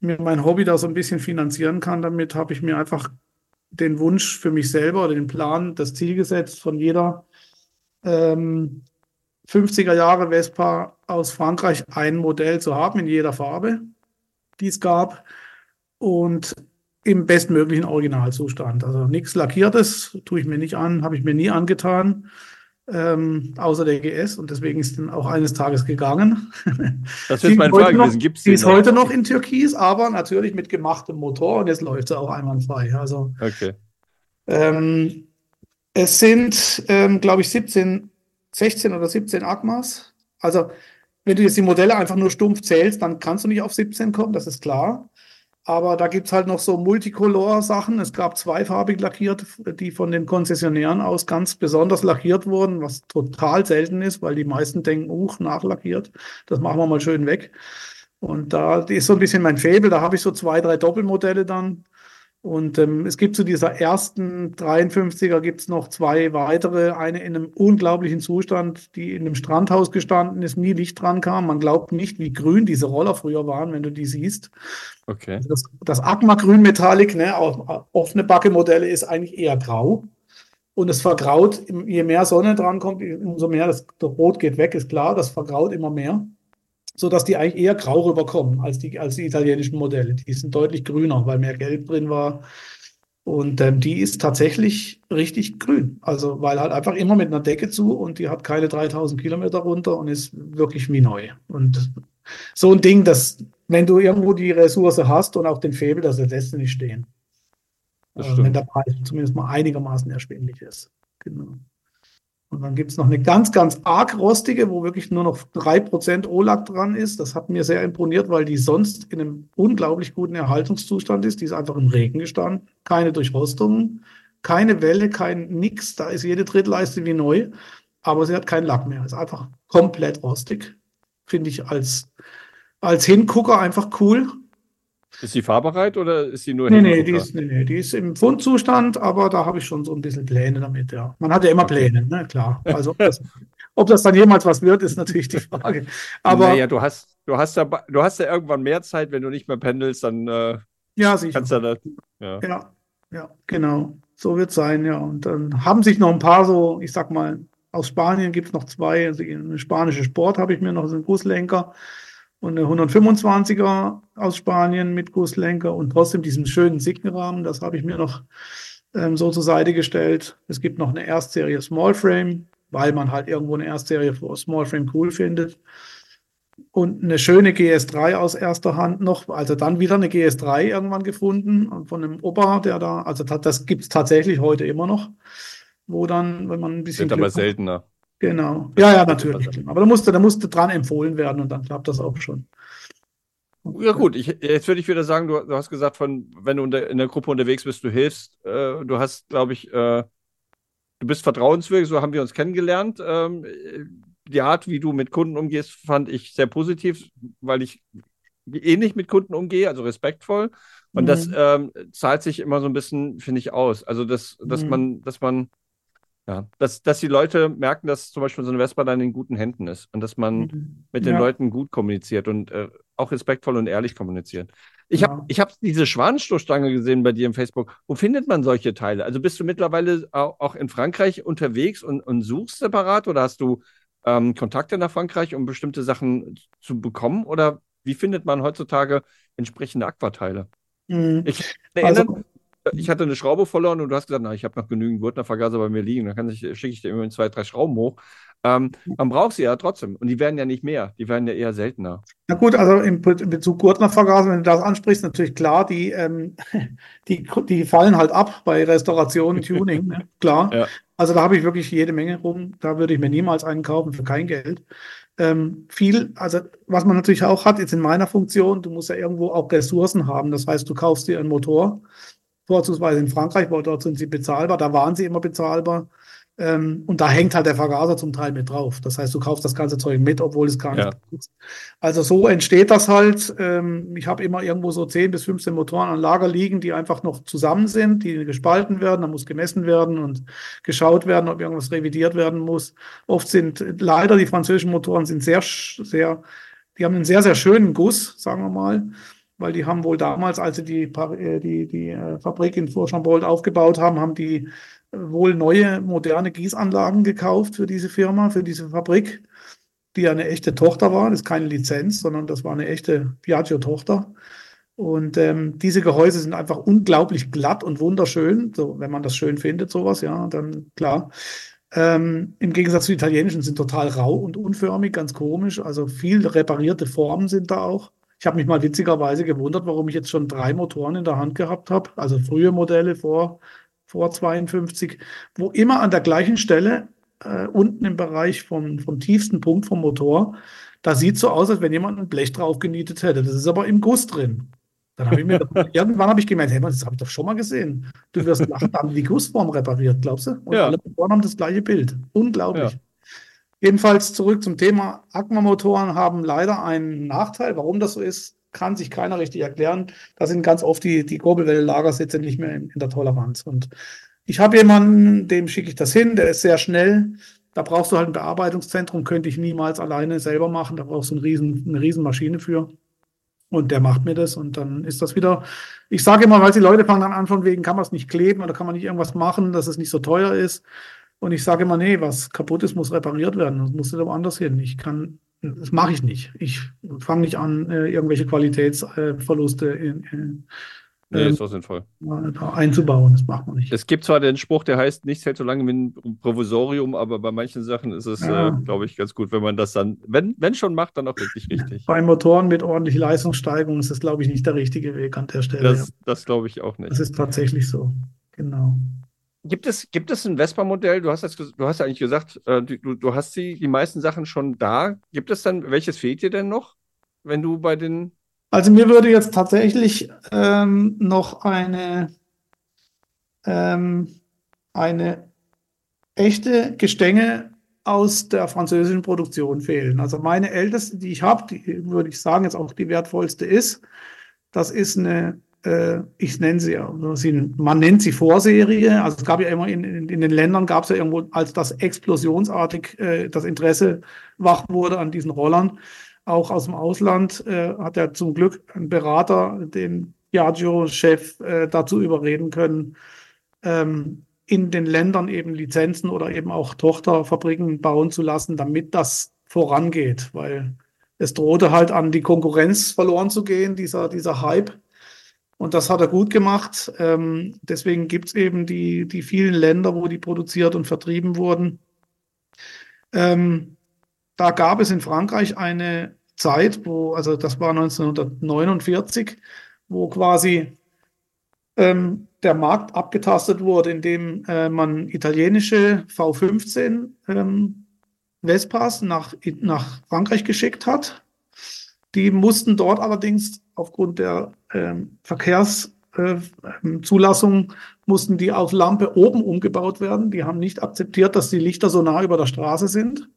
mir mein Hobby da so ein bisschen finanzieren kann, damit habe ich mir einfach den Wunsch für mich selber oder den Plan, das Ziel gesetzt, von jeder ähm, 50er Jahre Vespa aus Frankreich ein Modell zu haben in jeder Farbe, die es gab und im bestmöglichen Originalzustand. Also nichts Lackiertes tue ich mir nicht an, habe ich mir nie angetan ähm, außer der GS und deswegen ist dann auch eines Tages gegangen. Das wird meine Frage gewesen. Gibt es die ist noch? heute noch in Türkis, aber natürlich mit gemachtem Motor und jetzt läuft sie auch einwandfrei. Also, okay. Ähm, es sind, ähm, glaube ich, 17, 16 oder 17 Agmas. Also, wenn du jetzt die Modelle einfach nur stumpf zählst, dann kannst du nicht auf 17 kommen, das ist klar. Aber da gibt es halt noch so Multicolor-Sachen. Es gab zweifarbig lackierte, die von den Konzessionären aus ganz besonders lackiert wurden, was total selten ist, weil die meisten denken, uch, nachlackiert. Das machen wir mal schön weg. Und da ist so ein bisschen mein Faible. Da habe ich so zwei, drei Doppelmodelle dann. Und ähm, es gibt zu dieser ersten 53er gibt es noch zwei weitere. Eine in einem unglaublichen Zustand, die in einem Strandhaus gestanden ist, nie Licht dran kam. Man glaubt nicht, wie grün diese Roller früher waren, wenn du die siehst. Okay. Also das, das Agma Grün Metallic, ne, offene Backe-Modelle ist eigentlich eher grau. Und es vergraut, je mehr Sonne dran kommt, umso mehr das, das Rot geht weg, ist klar, das vergraut immer mehr sodass die eigentlich eher grau rüberkommen als die, als die italienischen Modelle. Die sind deutlich grüner, weil mehr Gelb drin war. Und ähm, die ist tatsächlich richtig grün. Also, weil halt einfach immer mit einer Decke zu und die hat keine 3000 Kilometer runter und ist wirklich wie neu. Und so ein Ding, das, wenn du irgendwo die Ressource hast und auch den Febel, das lässt du nicht stehen. Äh, wenn der Preis zumindest mal einigermaßen erschwinglich ist. Genau. Und dann gibt es noch eine ganz, ganz arg rostige, wo wirklich nur noch 3% O-Lack dran ist. Das hat mir sehr imponiert, weil die sonst in einem unglaublich guten Erhaltungszustand ist. Die ist einfach im Regen gestanden. Keine Durchrostungen, keine Welle, kein nix. Da ist jede Trittleiste wie neu. Aber sie hat keinen Lack mehr. Ist einfach komplett rostig. Finde ich als, als Hingucker einfach cool. Ist sie fahrbereit oder ist sie nur nee, nee, die ist, nee, nee, die ist im Fundzustand, aber da habe ich schon so ein bisschen Pläne damit, ja. Man hat ja immer Pläne, ne? klar. Also ob das, ob das dann jemals was wird, ist natürlich die Frage. Aber naja, du hast, du hast ja, du hast ja irgendwann mehr Zeit, wenn du nicht mehr pendelst, dann äh, ja, sicher. kannst du das, ja. ja, ja, genau. So wird es sein, ja. Und dann haben sich noch ein paar so, ich sag mal, aus Spanien gibt es noch zwei, also eine spanische Sport habe ich mir noch, so einen Buslenker und eine 125er aus Spanien mit Gusslenker und trotzdem diesen schönen Siggenrahmen. Das habe ich mir noch ähm, so zur Seite gestellt. Es gibt noch eine Erstserie Small Frame, weil man halt irgendwo eine Erstserie für Small Frame cool findet. Und eine schöne GS3 aus erster Hand noch, also dann wieder eine GS3 irgendwann gefunden von einem Opa, der da, also das gibt es tatsächlich heute immer noch, wo dann, wenn man ein bisschen. Wird aber seltener. Genau. Ja, ja, natürlich. Aber da musste, da musste dran empfohlen werden und dann klappt das auch schon. Ja gut, ich, jetzt würde ich wieder sagen, du, du hast gesagt, von, wenn du in der Gruppe unterwegs bist, du hilfst. Äh, du hast, glaube ich, äh, du bist vertrauenswürdig, so haben wir uns kennengelernt. Ähm, die Art, wie du mit Kunden umgehst, fand ich sehr positiv, weil ich ähnlich mit Kunden umgehe, also respektvoll. Und mhm. das ähm, zahlt sich immer so ein bisschen, finde ich, aus. Also, dass, dass mhm. man, dass man, ja, dass, dass die Leute merken, dass zum Beispiel so eine Vespa dann in guten Händen ist und dass man mhm. mit den ja. Leuten gut kommuniziert und äh, auch respektvoll und ehrlich kommuniziert. Ich ja. habe ich hab diese Schwanenstoßstange gesehen bei dir im Facebook. Wo findet man solche Teile? Also bist du mittlerweile auch in Frankreich unterwegs und, und suchst separat oder hast du ähm, Kontakte nach Frankreich, um bestimmte Sachen zu bekommen? Oder wie findet man heutzutage entsprechende Aquateile? Mhm. Ich erinnere, also, ich hatte eine Schraube verloren und du hast gesagt, na, ich habe noch genügend Gurtnervergaser bei mir liegen, dann schicke ich dir immer zwei, drei Schrauben hoch. Ähm, man braucht sie ja trotzdem und die werden ja nicht mehr, die werden ja eher seltener. Na gut, also in Bezug Gurtnervergaser, wenn du das ansprichst, natürlich klar, die, ähm, die, die fallen halt ab bei Restauration, Tuning, ne? klar. Ja. Also da habe ich wirklich jede Menge rum, da würde ich mir niemals einen kaufen für kein Geld ähm, viel, also was man natürlich auch hat, jetzt in meiner Funktion, du musst ja irgendwo auch Ressourcen haben. Das heißt, du kaufst dir einen Motor, vorzugsweise in Frankreich, weil dort sind sie bezahlbar, da waren sie immer bezahlbar. Ähm, und da hängt halt der Vergaser zum Teil mit drauf. Das heißt, du kaufst das ganze Zeug mit, obwohl es gar nicht ja. ist. Also so entsteht das halt. Ähm, ich habe immer irgendwo so 10 bis 15 Motoren an Lager liegen, die einfach noch zusammen sind, die gespalten werden. Da muss gemessen werden und geschaut werden, ob irgendwas revidiert werden muss. Oft sind leider die französischen Motoren sind sehr, sehr, die haben einen sehr, sehr schönen Guss, sagen wir mal weil die haben wohl damals, als sie die, äh, die, die äh, Fabrik in Fourchambault aufgebaut haben, haben die wohl neue, moderne Gießanlagen gekauft für diese Firma, für diese Fabrik, die ja eine echte Tochter war. Das ist keine Lizenz, sondern das war eine echte Piaggio-Tochter. Und ähm, diese Gehäuse sind einfach unglaublich glatt und wunderschön. So, wenn man das schön findet, sowas, ja, dann klar. Ähm, Im Gegensatz zu italienischen sind total rau und unförmig, ganz komisch. Also viel reparierte Formen sind da auch. Ich habe mich mal witzigerweise gewundert, warum ich jetzt schon drei Motoren in der Hand gehabt habe. Also frühe Modelle vor vor 52, wo immer an der gleichen Stelle, äh, unten im Bereich vom, vom tiefsten Punkt vom Motor, da sieht so aus, als wenn jemand ein Blech drauf genietet hätte. Das ist aber im Guss drin. Dann habe ich mir, irgendwann habe ich gemerkt, hey, das habe ich doch schon mal gesehen. Du wirst lachen, haben die Gussform repariert, glaubst du? Und ja. alle Motoren haben das gleiche Bild. Unglaublich. Ja. Jedenfalls zurück zum Thema. Aquamotoren haben leider einen Nachteil. Warum das so ist, kann sich keiner richtig erklären. Da sind ganz oft die, die Kurbelwelle-Lagersitze nicht mehr in, in, der Toleranz. Und ich habe jemanden, dem schicke ich das hin, der ist sehr schnell. Da brauchst du halt ein Bearbeitungszentrum, könnte ich niemals alleine selber machen. Da brauchst du eine riesen, eine riesen Maschine für. Und der macht mir das und dann ist das wieder. Ich sage immer, weil die Leute fangen dann an, von wegen, kann man es nicht kleben oder kann man nicht irgendwas machen, dass es nicht so teuer ist. Und ich sage immer, nee, was kaputt ist, muss repariert werden. Das muss aber anders hin. Ich kann das mache ich nicht. Ich fange nicht an, äh, irgendwelche Qualitätsverluste in, in Nee, ist ähm, doch sinnvoll. einzubauen, das macht man nicht. Es gibt zwar den Spruch, der heißt, nichts hält so lange wie ein Provisorium, aber bei manchen Sachen ist es, ja. äh, glaube ich, ganz gut, wenn man das dann, wenn, wenn schon macht, dann auch wirklich richtig. Bei Motoren mit ordentlicher Leistungssteigerung ist das, glaube ich, nicht der richtige Weg an der Stelle. Das, das glaube ich auch nicht. Das ist tatsächlich so, genau. Gibt es, gibt es ein Vespa-Modell? Du hast, das, du hast eigentlich gesagt, äh, du, du hast die, die meisten Sachen schon da. Gibt es dann, welches fehlt dir denn noch, wenn du bei den. Also mir würde jetzt tatsächlich ähm, noch eine, ähm, eine echte Gestänge aus der französischen Produktion fehlen. Also meine älteste, die ich habe, die würde ich sagen, jetzt auch die wertvollste ist, das ist eine ich nenne sie ja, man nennt sie Vorserie. Also es gab ja immer in, in, in den Ländern gab es ja irgendwo, als das explosionsartig äh, das Interesse wach wurde an diesen Rollern, auch aus dem Ausland, äh, hat er zum Glück ein Berater, den Piaggio-Chef, äh, dazu überreden können, ähm, in den Ländern eben Lizenzen oder eben auch Tochterfabriken bauen zu lassen, damit das vorangeht, weil es drohte halt an die Konkurrenz verloren zu gehen, dieser, dieser Hype. Und das hat er gut gemacht. Ähm, deswegen gibt es eben die, die vielen Länder, wo die produziert und vertrieben wurden. Ähm, da gab es in Frankreich eine Zeit, wo, also das war 1949, wo quasi ähm, der Markt abgetastet wurde, indem äh, man italienische V15 ähm, Vespas nach, nach Frankreich geschickt hat. Die mussten dort allerdings aufgrund der ähm, Verkehrszulassung äh, mussten die auf Lampe oben umgebaut werden. Die haben nicht akzeptiert, dass die Lichter so nah über der Straße sind.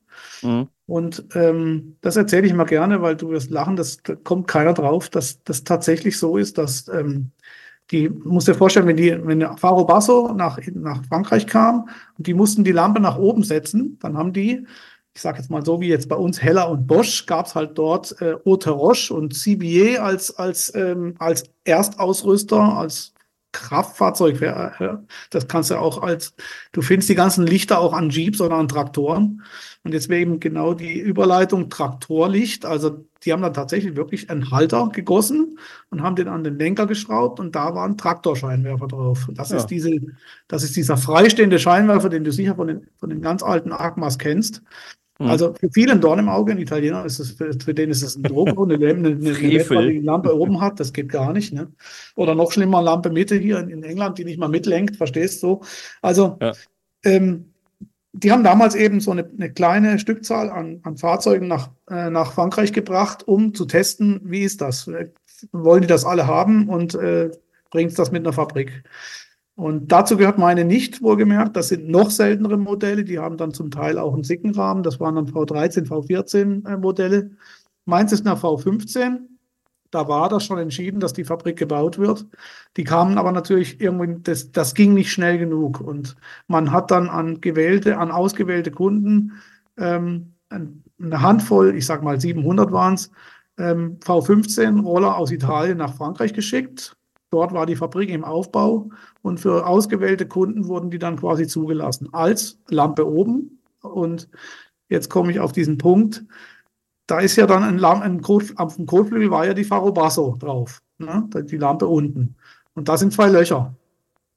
Mhm. Und ähm, das erzähle ich immer gerne, weil du wirst lachen, das, da kommt keiner drauf, dass das tatsächlich so ist, dass ähm, die, musst dir vorstellen, wenn die, wenn der Faro Basso nach, nach Frankreich kam und die mussten die Lampe nach oben setzen, dann haben die, ich sage jetzt mal so wie jetzt bei uns Heller und Bosch, gab es halt dort äh, Roche und CBA als, als, ähm, als Erstausrüster, als Kraftfahrzeug. Das kannst du auch als, du findest die ganzen Lichter auch an Jeeps oder an Traktoren. Und jetzt wäre eben genau die Überleitung Traktorlicht. Also die haben dann tatsächlich wirklich einen Halter gegossen und haben den an den Lenker geschraubt und da war ein Traktorscheinwerfer drauf. Das ja. ist diese, das ist dieser freistehende Scheinwerfer, den du sicher von den, von den ganz alten Agmas kennst. Mhm. Also für viele ein Dorn im Auge, ein Italiener ist es, für, für den ist es ein Druck und eine, eine, eine, eine Lampe oben hat, das geht gar nicht. Ne? Oder noch schlimmer, Lampe Mitte hier in, in England, die nicht mal mitlenkt, verstehst du? Also ja. ähm, die haben damals eben so eine, eine kleine Stückzahl an, an Fahrzeugen nach, äh, nach Frankreich gebracht, um zu testen, wie ist das? Wollen die das alle haben und äh, bringt das mit einer Fabrik? Und dazu gehört meine nicht, wohlgemerkt. Das sind noch seltenere Modelle. Die haben dann zum Teil auch einen Sickenrahmen. Das waren dann V13, V14 äh, Modelle. Meins ist eine V15. Da war das schon entschieden, dass die Fabrik gebaut wird. Die kamen aber natürlich irgendwie, das, das ging nicht schnell genug. Und man hat dann an gewählte, an ausgewählte Kunden ähm, eine Handvoll, ich sag mal 700 waren es, ähm, V15 Roller aus Italien nach Frankreich geschickt Dort war die Fabrik im Aufbau und für ausgewählte Kunden wurden die dann quasi zugelassen als Lampe oben. Und jetzt komme ich auf diesen Punkt. Da ist ja dann ein, Lamp ein Kot, auf dem Kotflügel war ja die Faro Basso drauf, ne? die Lampe unten. Und da sind zwei Löcher.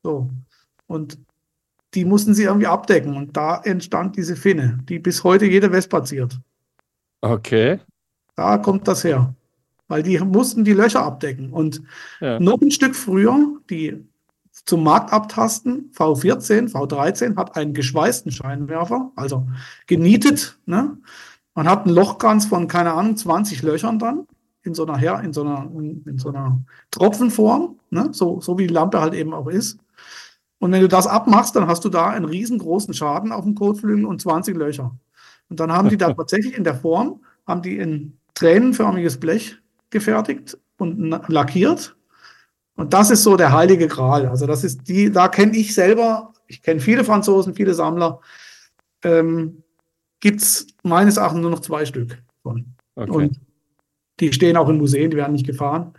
So. Und die mussten sie irgendwie abdecken. Und da entstand diese Finne, die bis heute jede Vespa ziert. Okay. Da kommt das her weil die mussten die Löcher abdecken. Und ja. noch ein Stück früher, die zum Markt abtasten, V14, V13 hat einen geschweißten Scheinwerfer, also genietet. Ne? Man hat einen Lochkranz von, keine Ahnung, 20 Löchern dann in so einer, in so einer, in so einer Tropfenform, ne? so, so wie die Lampe halt eben auch ist. Und wenn du das abmachst, dann hast du da einen riesengroßen Schaden auf dem Kotflügel und 20 Löcher. Und dann haben die da tatsächlich in der Form, haben die ein tränenförmiges Blech gefertigt und lackiert. Und das ist so der heilige Gral. Also das ist die, da kenne ich selber, ich kenne viele Franzosen, viele Sammler, ähm, gibt es meines Erachtens nur noch zwei Stück von. Okay. Und die stehen auch in Museen, die werden nicht gefahren.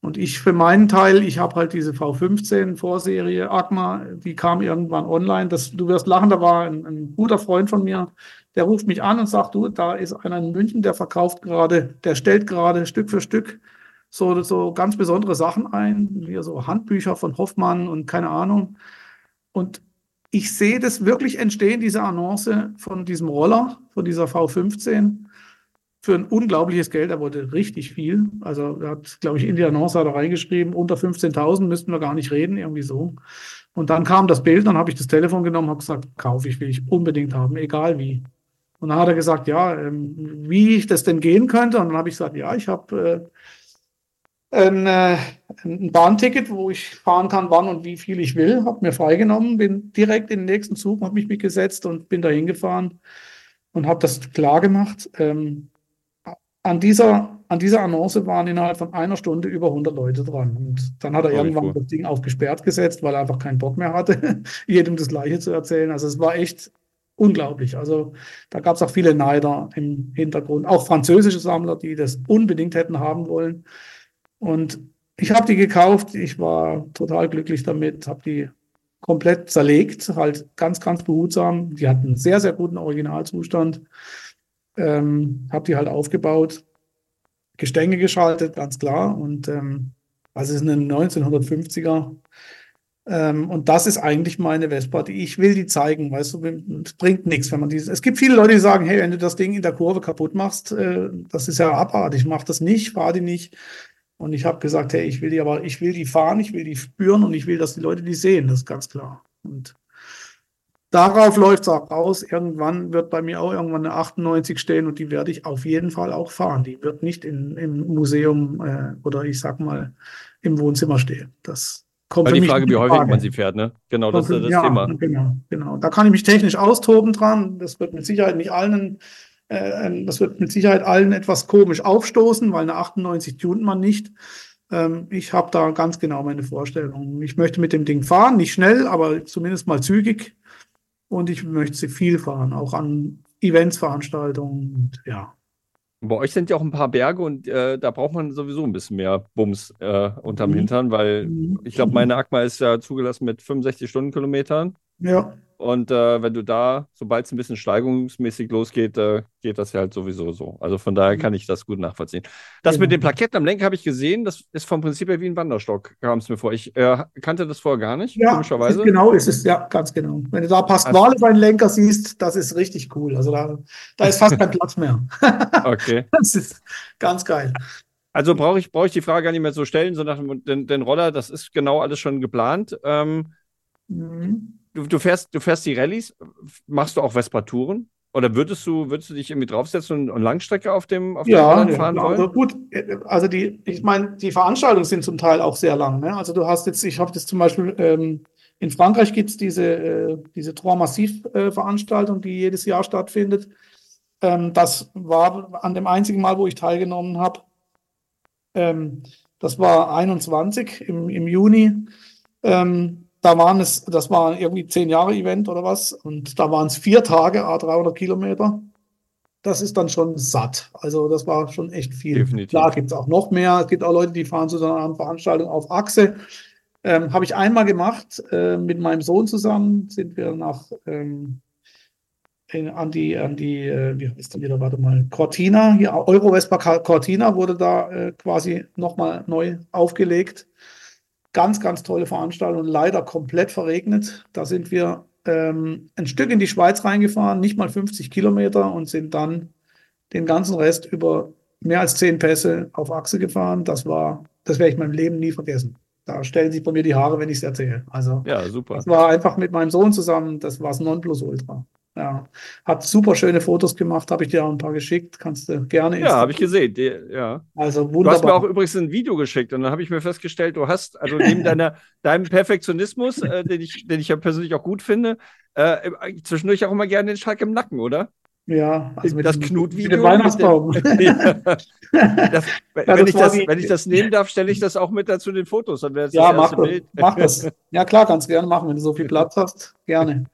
Und ich für meinen Teil, ich habe halt diese V15 Vorserie Agma, die kam irgendwann online. Das, du wirst lachen, da war ein, ein guter Freund von mir, der ruft mich an und sagt, du, da ist einer in München, der verkauft gerade, der stellt gerade Stück für Stück so, so ganz besondere Sachen ein, wie so Handbücher von Hoffmann und keine Ahnung. Und ich sehe das wirklich entstehen, diese Annonce von diesem Roller, von dieser V15, für ein unglaubliches Geld. Er wollte richtig viel. Also er hat, glaube ich, in die Annonce da reingeschrieben, unter 15.000 müssten wir gar nicht reden, irgendwie so. Und dann kam das Bild, dann habe ich das Telefon genommen, habe gesagt, kaufe ich, will ich unbedingt haben, egal wie. Und dann hat er gesagt, ja, ähm, wie ich das denn gehen könnte. Und dann habe ich gesagt, ja, ich habe äh, ein, äh, ein Bahnticket, wo ich fahren kann, wann und wie viel ich will. Habe mir freigenommen, bin direkt in den nächsten Zug, habe mich mitgesetzt und bin dahin gefahren und habe das klar gemacht. Ähm, an dieser, an dieser Annonce waren innerhalb von einer Stunde über 100 Leute dran. Und dann hat er oh, irgendwann cool. das Ding auf gesperrt gesetzt, weil er einfach keinen Bock mehr hatte, jedem das Gleiche zu erzählen. Also es war echt unglaublich. Also da gab es auch viele Neider im Hintergrund, auch französische Sammler, die das unbedingt hätten haben wollen. Und ich habe die gekauft, ich war total glücklich damit, habe die komplett zerlegt, halt ganz, ganz behutsam. Die hatten einen sehr, sehr guten Originalzustand. Ähm, habe die halt aufgebaut, Gestänge geschaltet, ganz klar. Und ähm, also es ist eine 1950er ähm, und das ist eigentlich meine Vespa. Ich will die zeigen, weißt du, es bringt nichts, wenn man die. Es gibt viele Leute, die sagen, hey, wenn du das Ding in der Kurve kaputt machst, äh, das ist ja abartig, mach das nicht, fahr die nicht. Und ich habe gesagt, hey, ich will die aber, ich will die fahren, ich will die spüren und ich will, dass die Leute die sehen, das ist ganz klar. Und darauf läuft es auch raus. Irgendwann wird bei mir auch irgendwann eine 98 stehen und die werde ich auf jeden Fall auch fahren. Die wird nicht in, im Museum äh, oder ich sag mal im Wohnzimmer stehen. Das kommt Weil die Frage, wie häufig Frage. man sie fährt, ne? Genau, das ist das ja, Thema. Genau, genau. Da kann ich mich technisch austoben dran. Das wird mit Sicherheit nicht allen, äh, das wird mit Sicherheit allen etwas komisch aufstoßen, weil eine 98 tunt man nicht. Ähm, ich habe da ganz genau meine Vorstellung. Ich möchte mit dem Ding fahren, nicht schnell, aber zumindest mal zügig. Und ich möchte sie viel fahren, auch an Events, Veranstaltungen und ja. Bei euch sind ja auch ein paar Berge und äh, da braucht man sowieso ein bisschen mehr Bums äh, unterm mhm. Hintern, weil mhm. ich glaube, meine Akma ist ja zugelassen mit 65 Stundenkilometern. Ja. Und äh, wenn du da, sobald es ein bisschen steigungsmäßig losgeht, äh, geht das ja halt sowieso so. Also von daher kann ich das gut nachvollziehen. Das genau. mit den Plaketten am Lenker habe ich gesehen. Das ist vom Prinzip her wie ein Wanderstock, kam es mir vor. Ich äh, kannte das vorher gar nicht, ja, komischerweise. Genau, ist es, ja, ganz genau. Wenn du da Pasquale also, beim Lenker siehst, das ist richtig cool. Also da, da ist fast kein Platz mehr. okay. Das ist ganz geil. Also brauche ich, brauch ich die Frage gar nicht mehr so stellen, sondern den, den Roller, das ist genau alles schon geplant. Ähm, mhm du, du, fährst, du fährst die Rallyes, machst du auch Vespa-Touren? Oder würdest du, würdest du dich irgendwie draufsetzen und, und Langstrecke auf dem auf ja, fahren ja, wollen? Also gut, also die, ich meine, die Veranstaltungen sind zum Teil auch sehr lang. Ne? Also du hast jetzt, ich habe das zum Beispiel ähm, in Frankreich gibt es diese, äh, diese Trois Massiv-Veranstaltung, äh, die jedes Jahr stattfindet. Ähm, das war an dem einzigen Mal, wo ich teilgenommen habe. Ähm, das war 21 im, im Juni. Ähm, da waren es, das war irgendwie zehn Jahre Event oder was, und da waren es vier Tage, a 300 Kilometer. Das ist dann schon satt. Also das war schon echt viel. Definitiv. Klar gibt es auch noch mehr. Es gibt auch Leute, die fahren zu so einer Veranstaltung auf Achse. Ähm, Habe ich einmal gemacht äh, mit meinem Sohn zusammen. Sind wir nach ähm, in, an die, an die, äh, wie heißt denn wieder, warte mal, Cortina, hier Euro-Vespa Cortina wurde da äh, quasi nochmal neu aufgelegt. Ganz, ganz tolle Veranstaltung, leider komplett verregnet. Da sind wir ähm, ein Stück in die Schweiz reingefahren, nicht mal 50 Kilometer und sind dann den ganzen Rest über mehr als zehn Pässe auf Achse gefahren. Das war, das werde ich meinem Leben nie vergessen. Da stellen sich bei mir die Haare, wenn ich es erzähle. Also, ja, super. Das war einfach mit meinem Sohn zusammen, das war das Nonplusultra. Ja, hat super schöne Fotos gemacht, habe ich dir auch ein paar geschickt. Kannst du gerne. Ja, habe ich gesehen. Die, ja. Also wunderbar. Du hast mir auch übrigens ein Video geschickt und dann habe ich mir festgestellt, du hast, also neben deiner, deinem Perfektionismus, äh, den, ich, den ich ja persönlich auch gut finde, äh, zwischendurch auch immer gerne den Schalk im Nacken, oder? Ja, also das Knut-Video. Weihnachtsbaum. ja. das, wenn, ja, ich das, wenn ich das nehmen darf, stelle ich das auch mit dazu den Fotos. Dann wäre ja, das mach, Bild. mach das. Ja, klar, kannst gerne machen, wenn du so viel Platz hast. Gerne.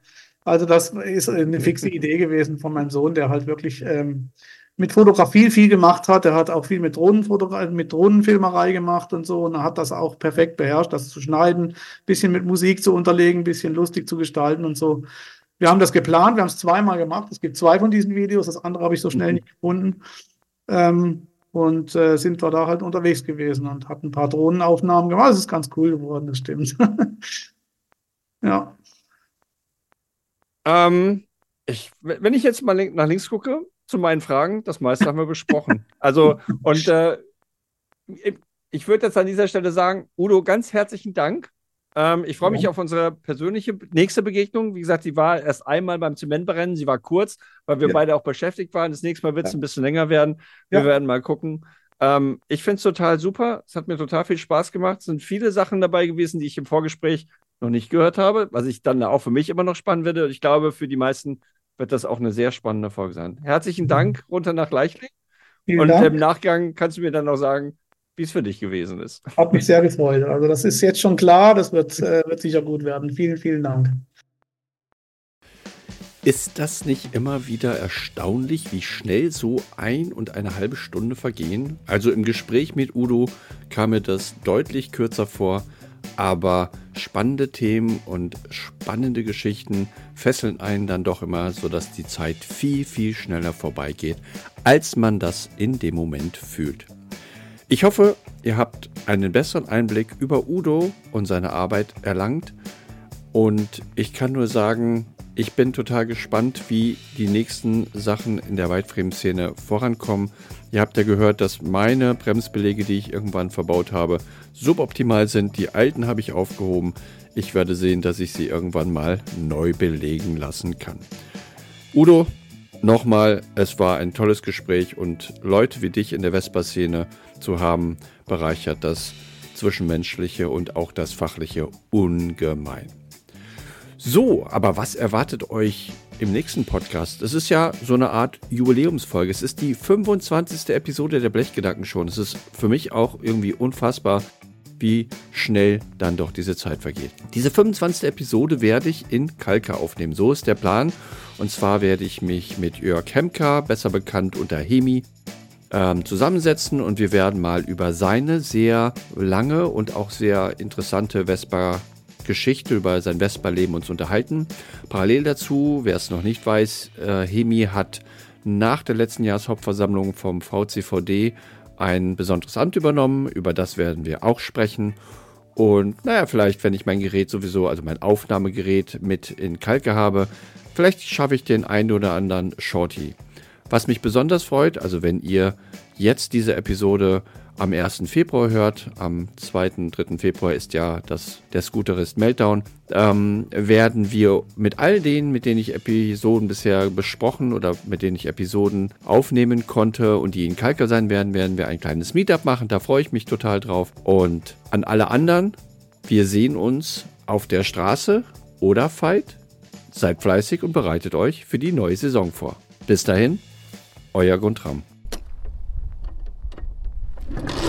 Also das ist eine fixe Idee gewesen von meinem Sohn, der halt wirklich ähm, mit Fotografie viel gemacht hat. Er hat auch viel mit, mit Drohnenfilmerei gemacht und so und er hat das auch perfekt beherrscht, das zu schneiden, bisschen mit Musik zu unterlegen, bisschen lustig zu gestalten und so. Wir haben das geplant, wir haben es zweimal gemacht. Es gibt zwei von diesen Videos, das andere habe ich so schnell mhm. nicht gefunden. Ähm, und äh, sind wir da halt unterwegs gewesen und hatten ein paar Drohnenaufnahmen gemacht. Das ist ganz cool geworden, das stimmt. ja. Ähm, ich, wenn ich jetzt mal nach links gucke, zu meinen Fragen, das meiste haben wir besprochen. Also, und äh, ich würde jetzt an dieser Stelle sagen, Udo, ganz herzlichen Dank. Ähm, ich freue mich ja. auf unsere persönliche nächste Begegnung. Wie gesagt, sie war erst einmal beim Zementbrennen, sie war kurz, weil wir ja. beide auch beschäftigt waren. Das nächste Mal wird es ja. ein bisschen länger werden. Wir werden mal gucken. Ähm, ich finde es total super. Es hat mir total viel Spaß gemacht. Es sind viele Sachen dabei gewesen, die ich im Vorgespräch noch nicht gehört habe, was ich dann auch für mich immer noch spannend werde. Ich glaube, für die meisten wird das auch eine sehr spannende Folge sein. Herzlichen Dank runter nach Leichling. Vielen Und Dank. im Nachgang kannst du mir dann noch sagen, wie es für dich gewesen ist. Hat mich sehr gefreut. Also das ist jetzt schon klar, das wird, äh, wird sicher gut werden. Vielen, vielen Dank. Ist das nicht immer wieder erstaunlich, wie schnell so ein und eine halbe Stunde vergehen? Also im Gespräch mit Udo kam mir das deutlich kürzer vor aber spannende Themen und spannende Geschichten fesseln einen dann doch immer, sodass die Zeit viel, viel schneller vorbeigeht, als man das in dem Moment fühlt. Ich hoffe, ihr habt einen besseren Einblick über Udo und seine Arbeit erlangt und ich kann nur sagen, ich bin total gespannt, wie die nächsten Sachen in der Weitframe-Szene vorankommen. Ihr habt ja gehört, dass meine Bremsbelege, die ich irgendwann verbaut habe, suboptimal sind. Die alten habe ich aufgehoben. Ich werde sehen, dass ich sie irgendwann mal neu belegen lassen kann. Udo, nochmal, es war ein tolles Gespräch und Leute wie dich in der Vespa-Szene zu haben, bereichert das Zwischenmenschliche und auch das Fachliche ungemein. So, aber was erwartet euch im nächsten Podcast? Es ist ja so eine Art Jubiläumsfolge. Es ist die 25. Episode der Blechgedanken schon. Es ist für mich auch irgendwie unfassbar, wie schnell dann doch diese Zeit vergeht. Diese 25. Episode werde ich in Kalka aufnehmen. So ist der Plan. Und zwar werde ich mich mit Jörg Hemka, besser bekannt unter Hemi, ähm, zusammensetzen und wir werden mal über seine sehr lange und auch sehr interessante Vespa Geschichte über sein Vespa-Leben uns unterhalten. Parallel dazu, wer es noch nicht weiß, äh, Hemi hat nach der letzten Jahreshauptversammlung vom VCVD ein besonderes Amt übernommen. Über das werden wir auch sprechen. Und naja, vielleicht, wenn ich mein Gerät sowieso, also mein Aufnahmegerät mit in Kalke habe, vielleicht schaffe ich den einen oder anderen Shorty. Was mich besonders freut, also wenn ihr jetzt diese Episode am 1. Februar hört, am 2., 3. Februar ist ja das, der Scooterist Meltdown, ähm, werden wir mit all denen, mit denen ich Episoden bisher besprochen oder mit denen ich Episoden aufnehmen konnte und die in Kalker sein werden, werden wir ein kleines Meetup machen. Da freue ich mich total drauf. Und an alle anderen, wir sehen uns auf der Straße oder Fight. Seid fleißig und bereitet euch für die neue Saison vor. Bis dahin, euer Guntram. you